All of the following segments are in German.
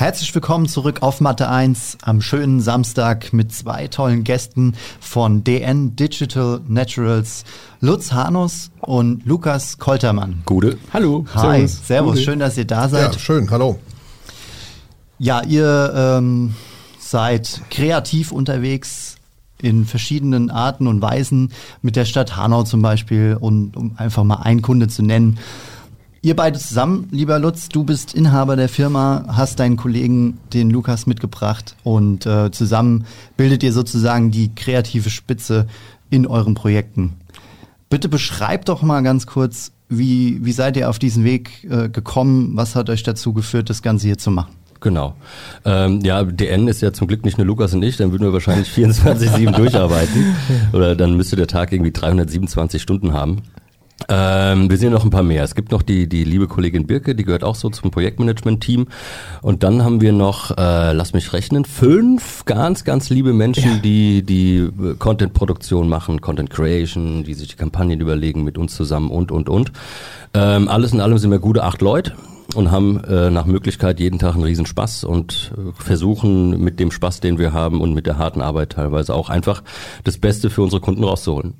Herzlich willkommen zurück auf Mathe 1 am schönen Samstag mit zwei tollen Gästen von DN Digital Naturals, Lutz Hanus und Lukas Koltermann. Gute. Hallo. Hi, servus, schön, dass ihr da Ja, seid. schön, hallo. Ja, ihr ähm, seid kreativ unterwegs in verschiedenen Arten und Weisen mit der Stadt Hanau zum Beispiel und um einfach mal einen Kunde zu nennen. Ihr beide zusammen, lieber Lutz, du bist Inhaber der Firma, hast deinen Kollegen, den Lukas, mitgebracht und äh, zusammen bildet ihr sozusagen die kreative Spitze in euren Projekten. Bitte beschreibt doch mal ganz kurz, wie, wie seid ihr auf diesen Weg äh, gekommen? Was hat euch dazu geführt, das Ganze hier zu machen? Genau. Ähm, ja, DN ist ja zum Glück nicht nur Lukas und ich, dann würden wir wahrscheinlich 24-7 durcharbeiten. Oder dann müsste der Tag irgendwie 327 Stunden haben. Ähm, wir sehen noch ein paar mehr. Es gibt noch die, die liebe Kollegin Birke, die gehört auch so zum Projektmanagement-Team. Und dann haben wir noch, äh, lass mich rechnen, fünf ganz, ganz liebe Menschen, die die äh, Content-Produktion machen, Content Creation, die sich die Kampagnen überlegen mit uns zusammen und, und, und. Ähm, alles in allem sind wir gute acht Leute und haben äh, nach Möglichkeit jeden Tag einen riesen Spaß und äh, versuchen mit dem Spaß, den wir haben und mit der harten Arbeit teilweise auch einfach das Beste für unsere Kunden rauszuholen.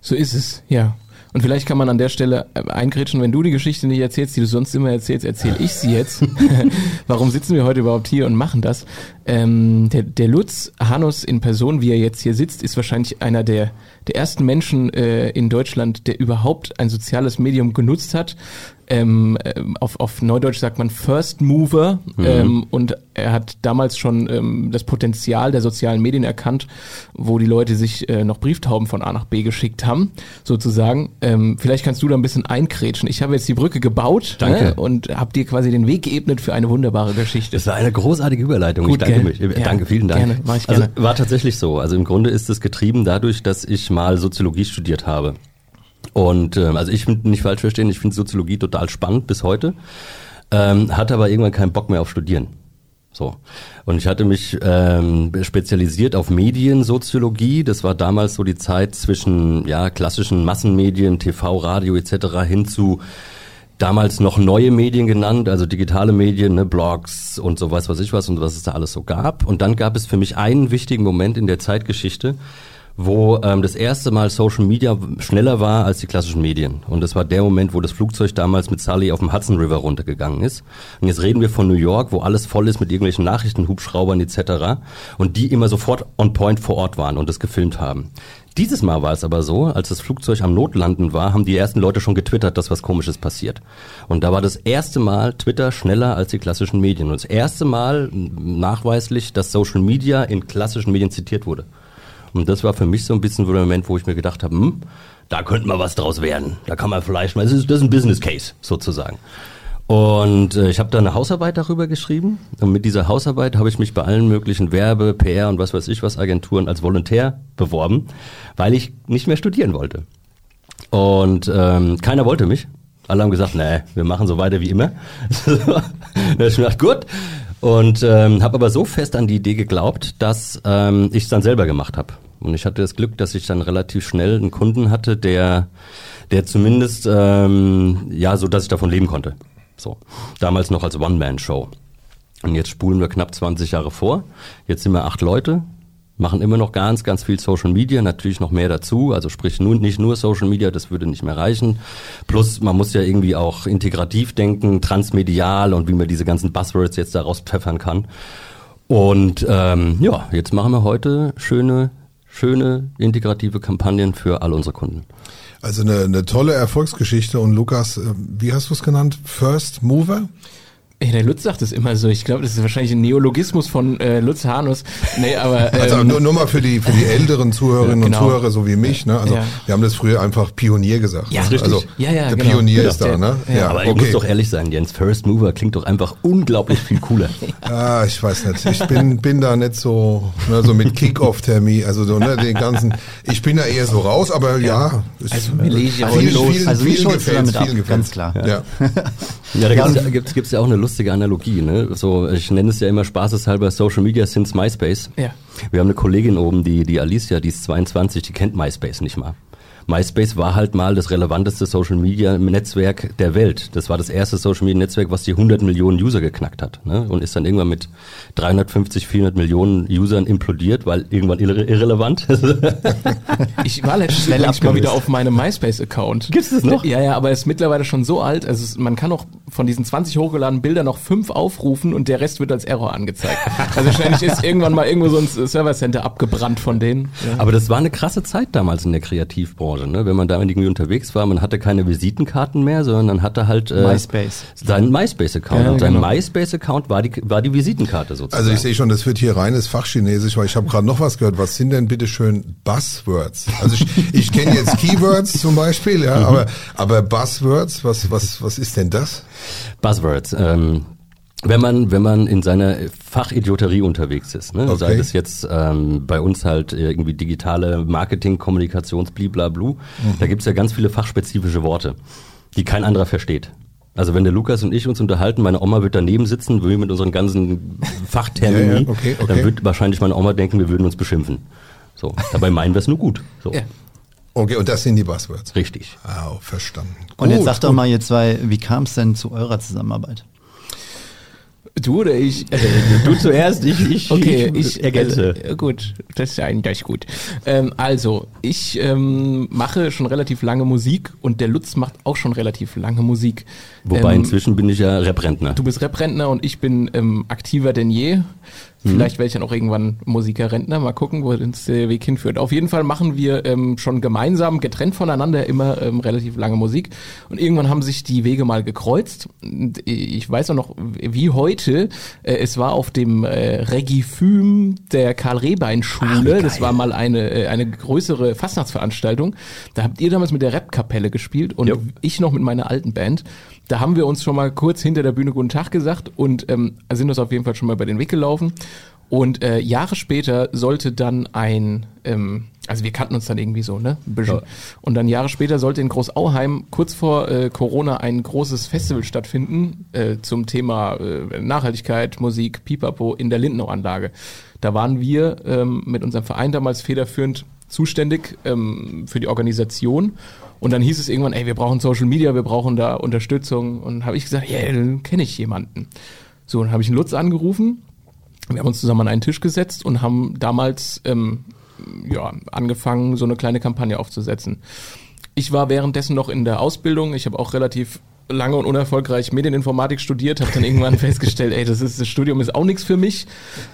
So ist es, ja. Und vielleicht kann man an der Stelle äh, eingrätschen, wenn du die Geschichte nicht erzählst, die du sonst immer erzählst, erzähle ich sie jetzt. Warum sitzen wir heute überhaupt hier und machen das? Ähm, der, der Lutz Hanus in Person, wie er jetzt hier sitzt, ist wahrscheinlich einer der, der ersten Menschen äh, in Deutschland, der überhaupt ein soziales Medium genutzt hat. Ähm, ähm, auf, auf Neudeutsch sagt man First Mover ähm, und er hat damals schon ähm, das Potenzial der sozialen Medien erkannt, wo die Leute sich äh, noch Brieftauben von A nach B geschickt haben, sozusagen. Ähm, vielleicht kannst du da ein bisschen einkrätschen. Ich habe jetzt die Brücke gebaut Danke. Ne, und habe dir quasi den Weg geebnet für eine wunderbare Geschichte. Das war eine großartige Überleitung. Gut, ich danke mich. Äh, Ja, danke, vielen Dank. gerne, ich also, gerne. war tatsächlich so. Also im Grunde ist es getrieben dadurch, dass ich mal Soziologie studiert habe. Und ähm, also ich finde nicht falsch verstehen, ich finde Soziologie total spannend bis heute. Ähm, hatte aber irgendwann keinen Bock mehr auf Studieren. So. Und ich hatte mich ähm, spezialisiert auf Mediensoziologie. Das war damals so die Zeit zwischen ja, klassischen Massenmedien, TV, Radio etc. hin zu damals noch neue Medien genannt, also digitale Medien, ne, Blogs und so was weiß ich was und was es da alles so gab. Und dann gab es für mich einen wichtigen Moment in der Zeitgeschichte, wo ähm, das erste Mal Social Media schneller war als die klassischen Medien. Und das war der Moment, wo das Flugzeug damals mit Sully auf dem Hudson River runtergegangen ist. Und jetzt reden wir von New York, wo alles voll ist mit irgendwelchen Nachrichtenhubschraubern etc. Und die immer sofort on point vor Ort waren und das gefilmt haben. Dieses Mal war es aber so, als das Flugzeug am Notlanden war, haben die ersten Leute schon getwittert, dass was Komisches passiert. Und da war das erste Mal Twitter schneller als die klassischen Medien. Und das erste Mal nachweislich, dass Social Media in klassischen Medien zitiert wurde. Und das war für mich so ein bisschen so der Moment, wo ich mir gedacht habe, hm, da könnte mal was draus werden. Da kann man vielleicht mal, das ist, das ist ein Business Case sozusagen. Und äh, ich habe da eine Hausarbeit darüber geschrieben. Und mit dieser Hausarbeit habe ich mich bei allen möglichen Werbe, PR und was weiß ich was Agenturen als Volontär beworben, weil ich nicht mehr studieren wollte. Und ähm, keiner wollte mich. Alle haben gesagt, nee, wir machen so weiter wie immer. da hab ich mir gedacht, gut. Und ähm, habe aber so fest an die Idee geglaubt, dass ähm, ich es dann selber gemacht habe. Und ich hatte das Glück, dass ich dann relativ schnell einen Kunden hatte, der, der zumindest, ähm, ja, so dass ich davon leben konnte. So. Damals noch als One-Man-Show. Und jetzt spulen wir knapp 20 Jahre vor. Jetzt sind wir acht Leute, machen immer noch ganz, ganz viel Social Media, natürlich noch mehr dazu. Also sprich nun nicht nur Social Media, das würde nicht mehr reichen. Plus man muss ja irgendwie auch integrativ denken, transmedial und wie man diese ganzen Buzzwords jetzt daraus pfeffern kann. Und ähm, ja, jetzt machen wir heute schöne, schöne integrative Kampagnen für all unsere Kunden. Also eine, eine tolle Erfolgsgeschichte und Lukas, äh, wie hast du es genannt? First Mover? Ey, der Lutz sagt es immer so. Ich glaube, das ist wahrscheinlich ein Neologismus von äh, Lutz Hanus. Nee, aber ähm, Also nur, nur mal für die für die älteren Zuhörerinnen Genau. und Zuhörer, so wie mich. Ne? Also Ja. wir haben das früher einfach Pionier gesagt. Ja, ne? richtig. Also Ja, ja, der genau. Pionier Ja. ist da, ne? ja. Aber ich muss doch ehrlich sein, Jens, First Mover klingt doch einfach unglaublich viel cooler. Ah, ich weiß nicht. Ich bin, bin da nicht so, ne, so mit Kick-Off-Termin, also so, ne, den ganzen, ich bin da eher so raus, aber ja. es- Also vielen, los. vielen, Also holst du gefällt's, damit ab, gefällt's. ganz klar. Ja. Ja, da Ja, gibt's, gibt's, gibt's ja auch eine lustige Analogie. Ne? So, ich nenne es ja immer spaßeshalber Social Media since MySpace. Ja. Wir haben eine Kollegin oben, die, die Alicia, die ist 22, die kennt MySpace nicht mal. MySpace war halt mal das relevanteste Social Media Netzwerk der Welt. Das war das erste Social Media Netzwerk, was die 100 Millionen User geknackt hat. Ne? Und ist dann irgendwann mit 350, 400 Millionen Usern implodiert, weil irgendwann irre irrelevant. Ich war letztens Schnell übrigens mal wieder auf meinem MySpace-Account. Gibt's das noch? Ja, ja, aber es ist mittlerweile schon so alt, also es, man kann auch von diesen 20 hochgeladenen Bildern noch fünf aufrufen und der Rest wird als Error angezeigt. Also wahrscheinlich ist irgendwann mal irgendwo so ein Servercenter abgebrannt von denen. Ja. Aber das war eine krasse Zeit damals in der Kreativbranche, ne? wenn man da irgendwie unterwegs war. Man hatte keine Visitenkarten mehr, sondern man hatte halt äh, MySpace. seinen MySpace-Account. Ja, und dein genau. MySpace-Account war die, war die Visitenkarte sozusagen. Also ich sehe schon, das wird hier reines Fachchinesisch, weil ich habe gerade noch was gehört. Was sind denn bitte schön Buzzwords? Also ich, ich kenne jetzt Keywords zum Beispiel, ja, aber, aber Buzzwords, was, was, was ist denn das? Buzzwords. Ähm, wenn man, wenn man in seiner Fachidioterie unterwegs ist, ne? Okay. sei das jetzt ähm, bei uns halt irgendwie digitale Marketing, Kommunikations, bliblablu, da gibt's ja ganz viele fachspezifische Worte, die kein anderer versteht. Also wenn der Lukas und ich uns unterhalten, meine Oma wird daneben sitzen, wir mit unseren ganzen Fachtermini, Ja, ja, okay, okay. dann wird wahrscheinlich meine Oma denken, wir würden uns beschimpfen. So, dabei meinen wir es nur gut. So, Ja. Okay, und das sind die Buzzwords. richtig. Ah, verstanden. Und jetzt Gut, sagt doch gut. mal ihr zwei, wie kam es denn zu eurer Zusammenarbeit? Du oder ich? Du zuerst, ich, ich, Okay, ich ergänze. Äh, gut, das ist eigentlich gut. Ähm, also, ich ähm, mache schon relativ lange Musik und der Lutz macht auch schon relativ lange Musik. Wobei Ähm, inzwischen bin ich ja Reprentner. Du bist Reprentner und ich bin ähm, aktiver denn je. Vielleicht werde ich dann auch irgendwann Musiker-Rentner. Mal gucken, wo uns der Weg hinführt. Auf jeden Fall machen wir ähm, schon gemeinsam, getrennt voneinander, immer ähm, relativ lange Musik. Und irgendwann haben sich die Wege mal gekreuzt. Ich weiß auch noch, wie heute. Äh, es war auf dem äh, Regifüm der Karl-Rehbein-Schule. das war mal eine, äh, eine größere Fastnachtsveranstaltung. Da habt ihr damals mit der Rap-Kapelle gespielt und Jo. ich noch mit meiner alten Band. Da haben wir uns schon mal kurz hinter der Bühne Guten Tag gesagt und ähm, sind uns auf jeden Fall schon mal über den Weg gelaufen. Und äh, Jahre später sollte dann ein, ähm, also wir kannten uns dann irgendwie so, ne? Ein bisschen. Ja. Und dann Jahre später sollte in Großauheim kurz vor äh, Corona ein großes Festival stattfinden äh, zum Thema äh, Nachhaltigkeit, Musik, Pipapo in der Lindenau-Anlage. Da waren wir ähm, mit unserem Verein damals federführend zuständig ähm, für die Organisation. Und dann hieß es irgendwann, ey, wir brauchen Social Media, wir brauchen da Unterstützung. Und habe ich gesagt, ja, dann kenne ich jemanden. So, dann habe ich einen Lutz angerufen. Wir haben uns zusammen an einen Tisch gesetzt und haben damals ähm, ja, angefangen, so eine kleine Kampagne aufzusetzen. Ich war währenddessen noch in der Ausbildung. Ich habe auch relativ lange und unerfolgreich Medieninformatik studiert, habe dann irgendwann festgestellt, ey, das, ist, das Studium ist auch nichts für mich.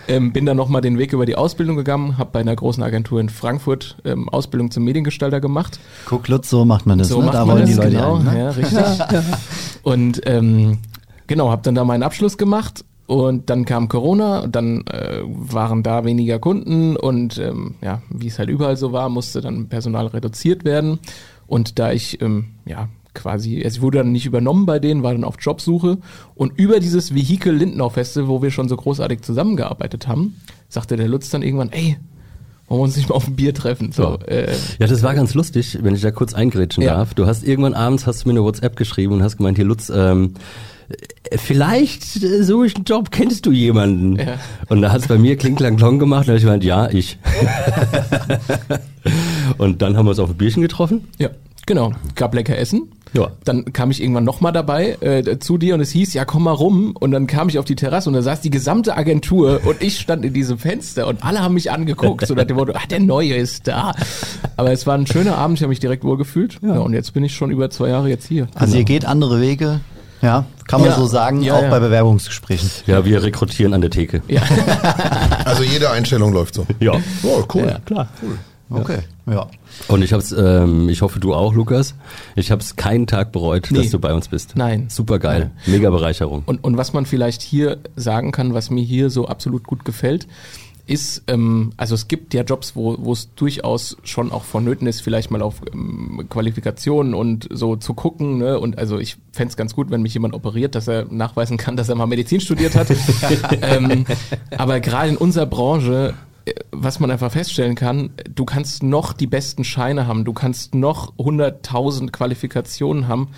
Ähm, bin dann nochmal den Weg über die Ausbildung gegangen, habe bei einer großen Agentur in Frankfurt ähm, Ausbildung zum Mediengestalter gemacht. Guck, Lutz, so macht man das. So ne? macht Da man wollen das, die Leute genau, ein, ne? ja, richtig. Und ähm, genau, habe dann da meinen Abschluss gemacht und dann kam Corona, dann äh, waren da weniger Kunden und ähm, ja, wie es halt überall so war, musste dann Personal reduziert werden. Und da ich ähm, ja quasi, also ich wurde dann nicht übernommen bei denen, war dann auf Jobsuche und über dieses Vehikel Lindenau Festival, wo wir schon so großartig zusammengearbeitet haben, sagte der Lutz dann irgendwann, ey, wollen wir uns nicht mal auf ein Bier treffen? So, äh, Ja, das war ganz lustig, wenn ich da kurz eingrätschen Ja. darf. Du hast irgendwann abends hast du mir eine WhatsApp geschrieben und hast gemeint, hier Lutz, ähm, äh, vielleicht äh, suche ich einen Job, kennst du jemanden? Ja. Und da hat es bei mir Kling Klang Klong gemacht und ich gemeint, ja, ich. und dann haben wir uns auf ein Bierchen getroffen. Ja, genau. Gab lecker Essen. Ja. Dann kam ich irgendwann nochmal dabei äh, zu dir und es hieß, ja komm mal rum. Und dann kam ich auf die Terrasse und da saß die gesamte Agentur und ich stand in diesem Fenster und alle haben mich angeguckt. So nach dem Motto, ah, der Neue ist da. Aber es war ein schöner Abend, ich habe mich direkt wohl gefühlt. Ja. und jetzt bin ich schon über zwei Jahre jetzt hier. Also ihr geht andere Wege, ja, kann man Ja. so sagen, Ja, auch ja. bei Bewerbungsgesprächen. Ja, wir rekrutieren an der Theke. Ja. Also jede Einstellung läuft so. Ja. Oh, cool. Ja, klar. Okay, ja. Und ich hab's, ähm, ich hoffe du auch, Lukas. Ich habe es keinen Tag bereut, Nee. dass du bei uns bist. Nein. Super geil. Mega Bereicherung. Und, und was man vielleicht hier sagen kann, was mir hier so absolut gut gefällt, ist, ähm, also es gibt ja Jobs, wo es durchaus schon auch vonnöten ist, vielleicht mal auf ähm, Qualifikationen und so zu gucken. Ne? Und also ich fänd's es ganz gut, wenn mich jemand operiert, dass er nachweisen kann, dass er mal Medizin studiert hat. ähm, aber gerade in unserer Branche was man einfach feststellen kann, du kannst noch die besten Scheine haben, du kannst noch 100.000 Qualifikationen haben.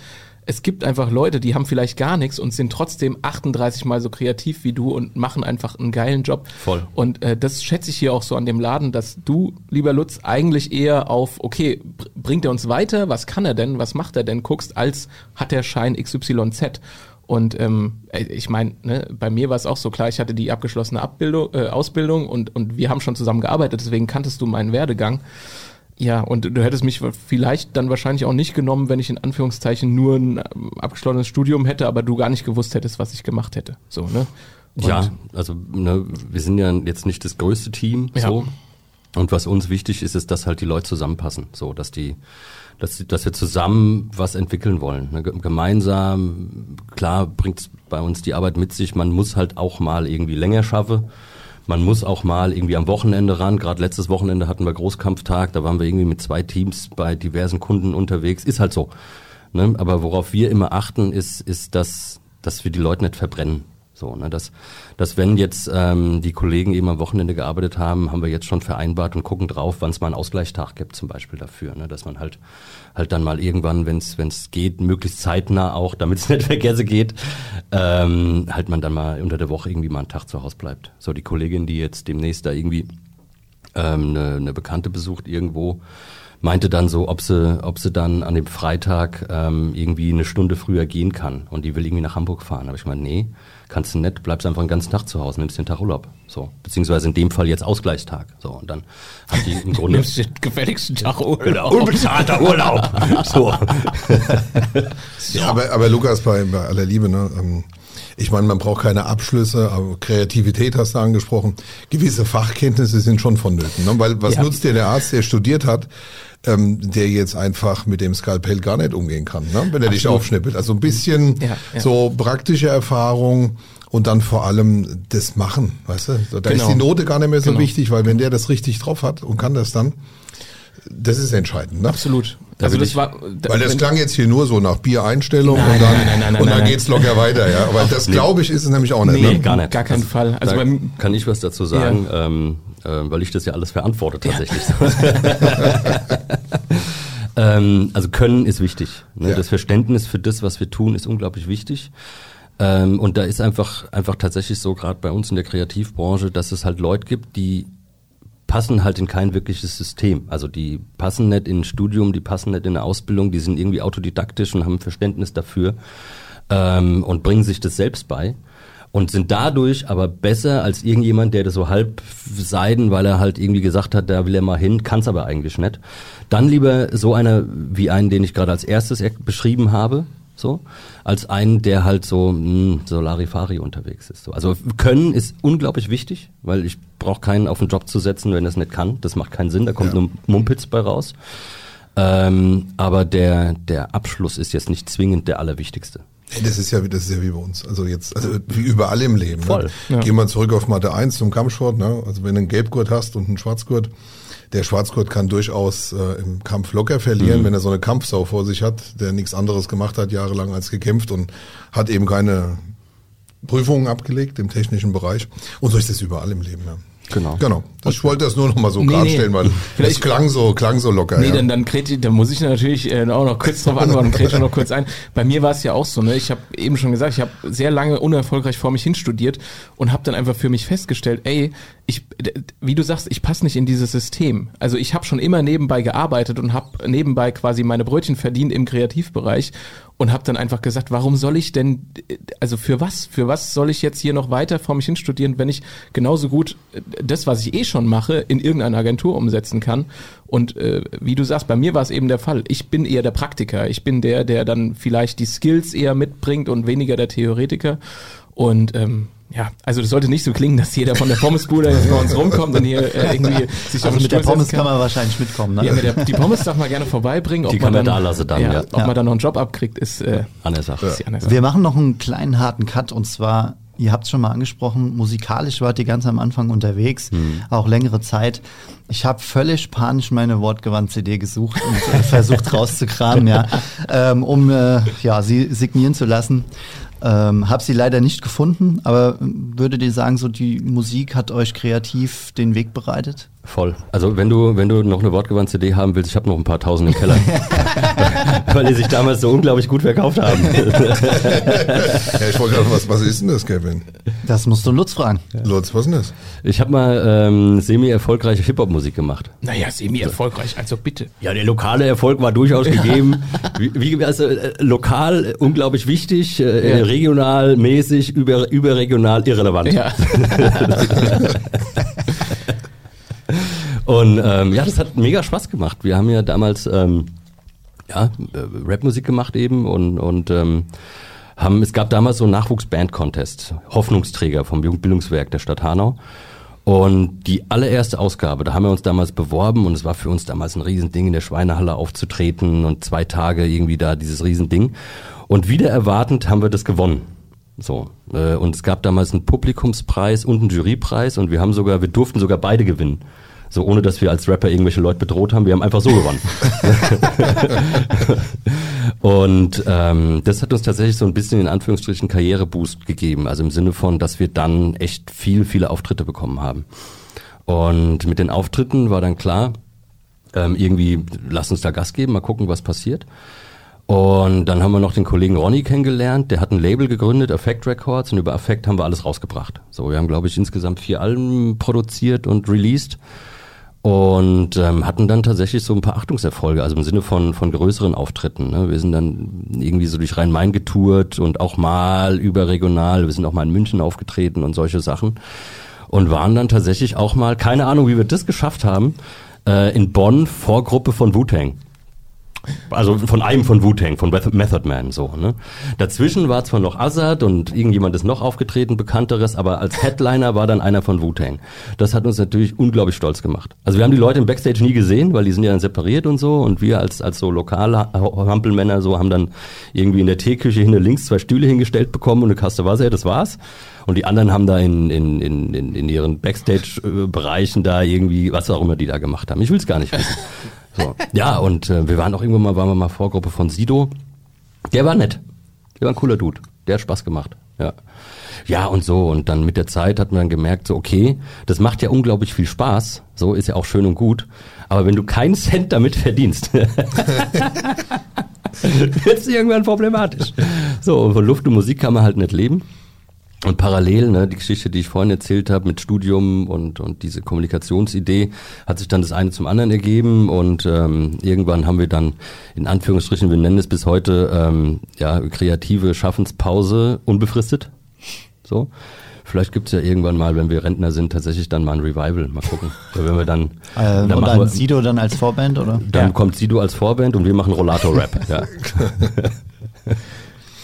Es gibt einfach Leute, die haben vielleicht gar nichts und sind trotzdem 38 mal so kreativ wie du und machen einfach einen geilen Job. Voll. Und äh, das schätze ich hier auch so an dem Laden, dass du, lieber Lutz, eigentlich eher auf, okay, br- bringt er uns weiter, was kann er denn, was macht er denn, guckst, als hat der Schein XYZ. Und ähm, äh, ich meine, ne, bei mir war es auch so klar, ich hatte die abgeschlossene Abbildung, äh, Ausbildung und, und wir haben schon zusammen gearbeitet, deswegen kanntest du meinen Werdegang. Ja, und du hättest mich vielleicht dann wahrscheinlich auch nicht genommen, wenn ich in Anführungszeichen nur ein ähm, abgeschlossenes Studium hätte, aber du gar nicht gewusst hättest, was ich gemacht hätte. So, ne? Und ja, also ne, wir sind ja jetzt nicht das größte Team. Ja. So. Und was uns wichtig ist, ist, dass halt die Leute zusammenpassen. So, dass die, dass, die- dass wir zusammen was entwickeln wollen. Ne? Ge- Gemeinsam, klar bringt bei uns die Arbeit mit sich, man muss halt auch mal irgendwie länger schaffen. Man muss auch mal irgendwie am Wochenende ran. Gerade letztes Wochenende hatten wir Großkampftag, da waren wir irgendwie mit zwei Teams bei diversen Kunden unterwegs. Ist halt so. Ne? Aber worauf wir immer achten, ist, ist, dass, dass wir die Leute nicht verbrennen. So, ne, dass, dass wenn jetzt ähm, die Kollegen eben am Wochenende gearbeitet haben, haben wir jetzt schon vereinbart und gucken drauf, wann es mal einen Ausgleichstag gibt, zum Beispiel dafür, ne, dass man halt halt dann mal irgendwann, wenn es geht, möglichst zeitnah auch, damit es nicht vergesse geht, ähm, halt man dann mal unter der Woche irgendwie mal einen Tag zu Hause bleibt. So die Kollegin, die jetzt demnächst da irgendwie ähm, eine, eine Bekannte besucht irgendwo, meinte dann so, ob sie, ob sie dann an dem Freitag ähm, irgendwie eine Stunde früher gehen kann und die will irgendwie nach Hamburg fahren. Aber ich meine, nee, kannst du nicht, bleibst einfach den ganzen Tag zu Hause, nimmst den Tag Urlaub. So, beziehungsweise in dem Fall jetzt Ausgleichstag. So, und dann hat die im Grunde nimmst den gefälligsten Tag Urlaub. Genau, unbezahlter Urlaub. so. Ja, aber, aber Lukas, bei, bei aller Liebe, ne, ähm, ich meine, man braucht keine Abschlüsse, aber Kreativität hast du angesprochen. Gewisse Fachkenntnisse sind schon vonnöten. Ne? Weil was Ja. nutzt dir der Arzt, der studiert hat, ähm, der jetzt einfach mit dem Skalpell gar nicht umgehen kann, ne? wenn er dich aufschnippelt. Also ein bisschen Ja, ja. so praktische Erfahrung und dann vor allem das Machen, weißt du? So, Da Genau. ist die Note gar nicht mehr so Genau. wichtig, weil wenn der das richtig drauf hat und kann das dann, das ist entscheidend. Ne? Absolut. Da Also das ich- war, Weil das klang jetzt hier nur so nach Biereinstellung Nein, und dann, nein, nein, nein, nein, und dann nein, geht's locker weiter, ja. Aber das glaube ich ist es nämlich auch nicht. Nee, ne? Gar nicht. Gar keinen Fall. Also da beim, kann ich was dazu sagen, ähm, äh, weil ich das ja alles verantworte tatsächlich. ähm, also Können ist wichtig. Ne? Ja. Das Verständnis für das, was wir tun, ist unglaublich wichtig. Ähm, und da ist einfach einfach tatsächlich so, gerade bei uns in der Kreativbranche, dass es halt Leute gibt, die passen halt in kein wirkliches System. Also die passen nicht in ein Studium, die passen nicht in eine Ausbildung, die sind irgendwie autodidaktisch und haben Verständnis dafür ähm, und bringen sich das selbst bei und sind dadurch aber besser als irgendjemand, der das so halb seiden, weil er halt irgendwie gesagt hat, da will er mal hin, kann es aber eigentlich nicht. Dann lieber so einer wie einen, den ich gerade als erstes er- beschrieben habe, so, als einen, der halt so, mh, so Larifari unterwegs ist. So. Also Können ist unglaublich wichtig, weil ich brauche keinen auf den Job zu setzen, wenn er es nicht kann. Das macht keinen Sinn, da kommt Ja. nur Mumpitz bei raus. Ähm, aber der, der Abschluss ist jetzt nicht zwingend der allerwichtigste. Hey, das ist ja, wie- das ist ja wie bei uns. Also jetzt, also wie überall im Leben. Voll. Ne? Ja. Gehen wir zurück auf Mathe 1 zum Kampfsport. Ne? Also wenn du einen Gelbgurt hast und einen Schwarzgurt, der Schwarzgurt kann durchaus äh, im Kampf locker verlieren, wenn er so eine Kampfsau vor sich hat, der nichts anderes gemacht hat, jahrelang als gekämpft und hat eben keine Prüfungen abgelegt im technischen Bereich. Und so ist das überall im Leben. Ja. Genau. Genau. Ich wollte das nur noch mal so Nee, klarstellen, nee. weil Vielleicht- es klang so, klang so locker. Nee, ja. dann, dann, dann muss ich natürlich äh, auch noch kurz drauf antworten, kretsche noch kurz ein. Bei mir war es ja auch so, ne? Ich habe eben schon gesagt, ich habe sehr lange unerfolgreich vor mich hin studiert und habe dann einfach für mich festgestellt, ey, ich, wie du sagst, ich passe nicht in dieses System. Also ich habe schon immer nebenbei gearbeitet und habe nebenbei quasi meine Brötchen verdient im Kreativbereich und habe dann einfach gesagt, warum soll ich denn, also für was, für was soll ich jetzt hier noch weiter vor mich hin studieren, wenn ich genauso gut äh, das, was ich eh schon mache, in irgendeine Agentur umsetzen kann. Und äh, wie du sagst, bei mir war es eben der Fall. Ich bin eher der Praktiker. Ich bin der, der dann vielleicht die Skills eher mitbringt und weniger der Theoretiker. Und ähm, ja, also das sollte nicht so klingen, dass jeder von der Pommesbude jetzt bei uns rumkommt und hier äh, irgendwie sich Also mit der Pommes setzen kann man wahrscheinlich mitkommen, ne? Ja, mit der, die Pommes darf man gerne vorbeibringen. Ob Die man kann man dann, da lassen dann, ja. Ob Ja. man dann noch einen Job abkriegt, ist, äh, andere Sache. Wir machen noch einen kleinen harten Cut und zwar, ihr habt es schon mal angesprochen, musikalisch wart ihr ganz am Anfang unterwegs, auch längere Zeit. Ich habe völlig panisch meine Wortgewandt-CD gesucht und äh, versucht rauszukramen, ja, ähm, um äh, ja, sie signieren zu lassen. Ähm, hab sie leider nicht gefunden, aber würdet ihr sagen, so die Musik hat euch kreativ den Weg bereitet? Voll. Also wenn du, wenn du noch eine wortgewandte CD haben willst, ich habe noch ein paar tausend im Keller. Weil die sich damals so unglaublich gut verkauft haben. Ja, ich wollte gerade, was, was ist denn das, Kevin? Das musst du Lutz fragen. Lutz, was ist denn das? Ich habe mal ähm, semi-erfolgreiche Hip-Hop-Musik gemacht. Naja, semi-erfolgreich, also bitte. Ja, der lokale Erfolg war durchaus gegeben. Wie, wie also äh, lokal unglaublich wichtig, äh, Ja. regional mäßig, über, überregional irrelevant. Ja. Und ähm, ja, das hat mega Spaß gemacht. Wir haben ja damals ähm, ja, äh, Rapmusik gemacht eben und, und ähm, haben, es gab damals so einen Nachwuchsband-Contest, Hoffnungsträger vom Jugendbildungswerk der Stadt Hanau. Und die allererste Ausgabe, da haben wir uns damals beworben und es war für uns damals ein Riesending, in der Schweinehalle aufzutreten und zwei Tage irgendwie da dieses Riesending. Und wieder erwartend haben wir das gewonnen. So. Äh, und es gab damals einen Publikumspreis und einen Jurypreis und wir haben sogar, wir durften sogar beide gewinnen. So ohne dass wir als Rapper irgendwelche Leute bedroht haben, wir haben einfach so gewonnen. und ähm, das hat uns tatsächlich so ein bisschen in Anführungsstrichen Karriereboost gegeben. Also im Sinne von, dass wir dann echt viel, viele Auftritte bekommen haben. Und mit den Auftritten war dann klar, ähm, irgendwie, lass uns da Gas geben, mal gucken, was passiert. Und dann haben wir noch den Kollegen Ronny kennengelernt, der hat ein Label gegründet, Affect Records, und über Affect haben wir alles rausgebracht. So, wir haben, glaube ich, insgesamt vier Alben produziert und released und ähm, hatten dann tatsächlich so ein paar Achtungserfolge, also im Sinne von, von größeren Auftritten. Ne? Wir sind dann irgendwie so durch Rhein-Main getourt und auch mal überregional, wir sind auch mal in München aufgetreten und solche Sachen und waren dann tatsächlich auch mal, keine Ahnung, wie wir das geschafft haben, äh, in Bonn Vorgruppe von Wu-Tang. Also von einem von Wu-Tang, von Method Man, so, ne? Dazwischen war zwar noch Azad und irgendjemand ist noch aufgetreten, bekannteres, aber als Headliner war dann einer von Wu-Tang. Das hat uns natürlich unglaublich stolz gemacht. Also wir haben die Leute im Backstage nie gesehen, weil die sind ja dann separiert und so und wir als, als so lokale Hampelmänner so haben dann irgendwie in der Teeküche hinter links zwei Stühle hingestellt bekommen und eine Kaste Wasser, das war's. Und die anderen haben da in, in, in, in, in ihren Backstage-Bereichen da irgendwie, was auch immer die da gemacht haben. Ich will's gar nicht wissen. So. Ja, und äh, wir waren auch irgendwann mal, waren wir mal Vorgruppe von Sido. Der war nett. Der war ein cooler Dude. Der hat Spaß gemacht. Ja. Ja, und so. Und dann mit der Zeit hat man dann gemerkt, so, okay, das macht ja unglaublich viel Spaß. So ist ja auch schön und gut. Aber wenn du keinen Cent damit verdienst, wird es irgendwann problematisch. So, und von Luft und Musik kann man halt nicht leben. Und parallel, ne, die Geschichte, die ich vorhin erzählt habe mit Studium und, und diese Kommunikationsidee, hat sich dann das eine zum anderen ergeben und ähm, irgendwann haben wir dann in Anführungsstrichen, wir nennen es bis heute, ähm, ja, kreative Schaffenspause unbefristet. So. Vielleicht gibt's ja irgendwann mal, wenn wir Rentner sind, tatsächlich dann mal ein Revival. Mal gucken. Oder wenn wir dann, Äh, dann und dann wir- Sido dann als Vorband, oder? dann kommt Sido als Vorband und wir machen Rollator-Rap. ja.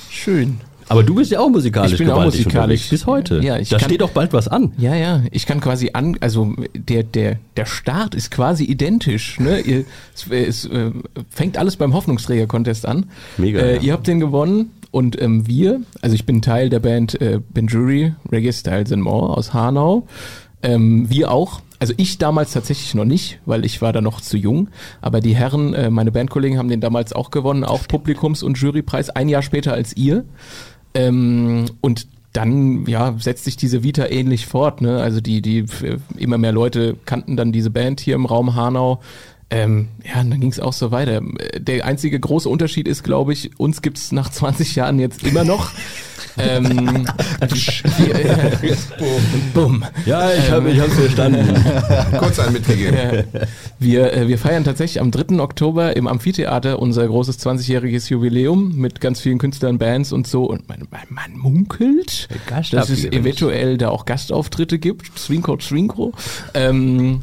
Schön. Aber du bist ja auch musikalisch Ich bin auch musikalisch. Bis heute. Ja, ich da kann- steht auch bald was an. Ja, ja, ich kann quasi an, also der, der, der Start ist quasi identisch. Ne? Ihr, es, es äh, fängt alles beim Hoffnungsträger-Contest an. Mega, Äh, ja. Ihr habt den gewonnen und ähm, wir, also ich bin Teil der Band äh, Benjury, Reggae Styles and More aus Hanau. Ähm, wir auch. Also ich damals tatsächlich noch nicht, weil ich war da noch zu jung. Aber die Herren, äh, meine Bandkollegen haben den damals auch gewonnen, auch Publikums- und Jurypreis, ein Jahr später als ihr. Ähm, und dann ja setzt sich diese Vita ähnlich fort. Ne? Also die die immer mehr Leute kannten dann diese Band hier im Raum Hanau. Ähm, ja, und dann ging es auch so weiter. Der einzige große Unterschied ist, glaube ich, uns gibt's nach 20 Jahren jetzt immer noch. ähm, wir, bumm. Ja, ich habe hab's verstanden. Kurz einen mitgegeben. Wir, äh, wir feiern tatsächlich am 3. Oktober im Amphitheater unser großes 20-jähriges Jubiläum mit ganz vielen Künstlern, Bands und so. Und man, man, man munkelt, dass es eventuell da auch Gastauftritte gibt. Swinko, Swinko. Ähm,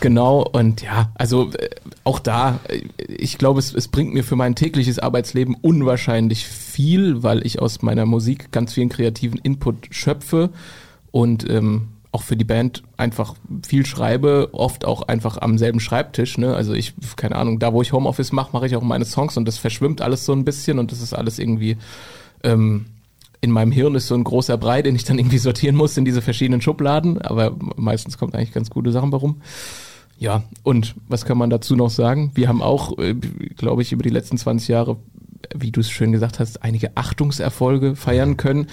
genau, und ja, also äh, auch da, äh, ich glaube, es, es bringt mir für mein tägliches Arbeitsleben unwahrscheinlich viel weil ich aus meiner Musik ganz vielen kreativen Input schöpfe und ähm, auch für die Band einfach viel schreibe, oft auch einfach am selben Schreibtisch. Ne? Also ich, keine Ahnung, da wo ich Homeoffice mache, mache ich auch meine Songs und das verschwimmt alles so ein bisschen und das ist alles irgendwie ähm, in meinem Hirn ist so ein großer Brei, den ich dann irgendwie sortieren muss in diese verschiedenen Schubladen, aber meistens kommt eigentlich ganz gute Sachen warum. Ja, und was kann man dazu noch sagen? Wir haben auch, äh, glaube ich, über die letzten 20 Jahre, wie du es schön gesagt hast, einige Achtungserfolge feiern können.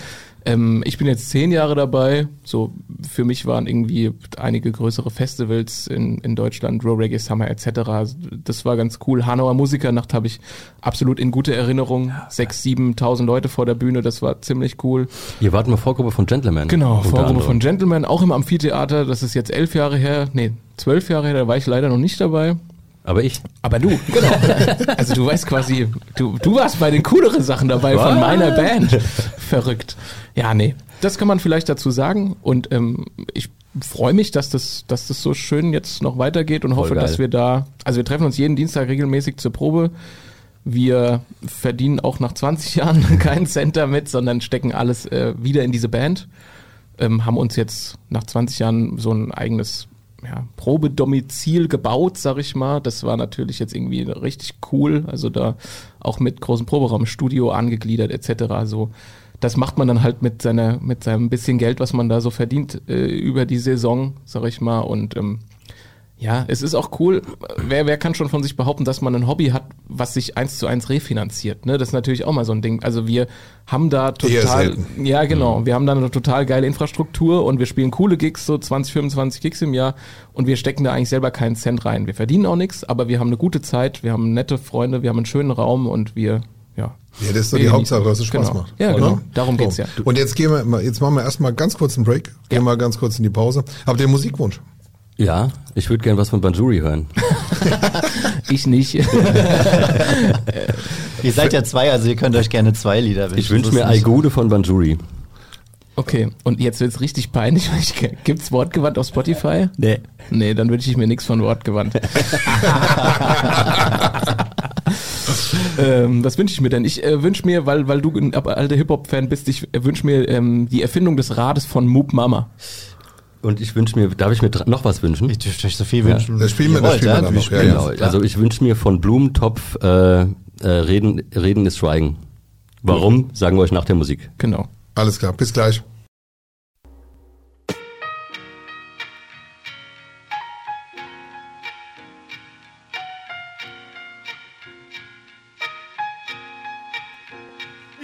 Ähm, ich bin jetzt zehn Jahre dabei. So für mich waren irgendwie einige größere Festivals in, in Deutschland, Raw Reggae Summer etc. Das war ganz cool. Hanauer Musikernacht habe ich absolut in gute Erinnerung. Sechs, siebentausend Leute vor der Bühne, das war ziemlich cool. Ihr wart mal Vorgruppe von Gentleman. Genau, Vorgruppe anderem. von Gentleman, auch im Amphitheater. Das ist jetzt elf Jahre her, nee, zwölf Jahre her, da war ich leider noch nicht dabei. Aber ich. Aber du, genau. Also du weißt quasi, du, du warst bei den cooleren Sachen dabei von Was? meiner Band. Verrückt. Ja, nee. Das kann man vielleicht dazu sagen. Und ähm, ich freue mich, dass das, dass das so schön jetzt noch weitergeht und hoffe, geil. dass wir da, also wir treffen uns jeden Dienstag regelmäßig zur Probe. Wir verdienen auch nach 20 Jahren keinen Cent damit, sondern stecken alles äh, wieder in diese Band. Ähm, haben uns jetzt nach 20 Jahren so ein eigenes ja, Probedomizil gebaut, sag ich mal. Das war natürlich jetzt irgendwie richtig cool. Also da auch mit großem Proberaum, Studio angegliedert etc. So, das macht man dann halt mit seiner, mit seinem bisschen Geld, was man da so verdient äh, über die Saison, sag ich mal. Und ähm, ja, es ist auch cool. Wer, wer kann schon von sich behaupten, dass man ein Hobby hat, was sich eins zu eins refinanziert? Ne? Das ist natürlich auch mal so ein Ding. Also wir haben da total, ja genau, wir haben da eine total geile Infrastruktur und wir spielen coole Gigs, so 20, 25 Gigs im Jahr und wir stecken da eigentlich selber keinen Cent rein. Wir verdienen auch nichts, aber wir haben eine gute Zeit, wir haben nette Freunde, wir haben einen schönen Raum und wir, ja. Ja, das ist doch die Hauptsache, dass es Spaß genau. macht. Ja, genau. Oder? Darum geht's ja. Und jetzt gehen wir, mal- jetzt machen wir erstmal ganz kurz einen Break. Gehen Ja. mal ganz kurz in die Pause. Habt ihr Musikwunsch? Ja, ich würde gern was von Banjuri hören. Ich nicht. Ihr seid ja zwei, also ihr könnt euch gerne zwei Lieder wünschen. Ich wünsche mir. Aigude von Banjuri. Okay, und jetzt wird's richtig peinlich. weil ich- Gibt's Wortgewandt auf Spotify? Nee. Nee, dann wünsche ich mir nichts von Wortgewandt. ähm, was wünsche ich mir denn? Ich äh, wünsche mir, weil, weil du ein alter Hip-Hop-Fan bist, ich äh, wünsche mir ähm, die Erfindung des Rades von Moop Mama. Und ich wünsche mir, darf ich mir noch was wünschen? Ich dürfte euch so viel wünschen. Das spielen wir, das wollt, spielen wir ja? dann noch. Ja, spielen ja. Genau, also ich wünsche mir von Blumentopf äh, äh, Reden, Reden ist Schweigen. Warum? Sagen wir euch nach der Musik. Genau. Alles klar, bis gleich.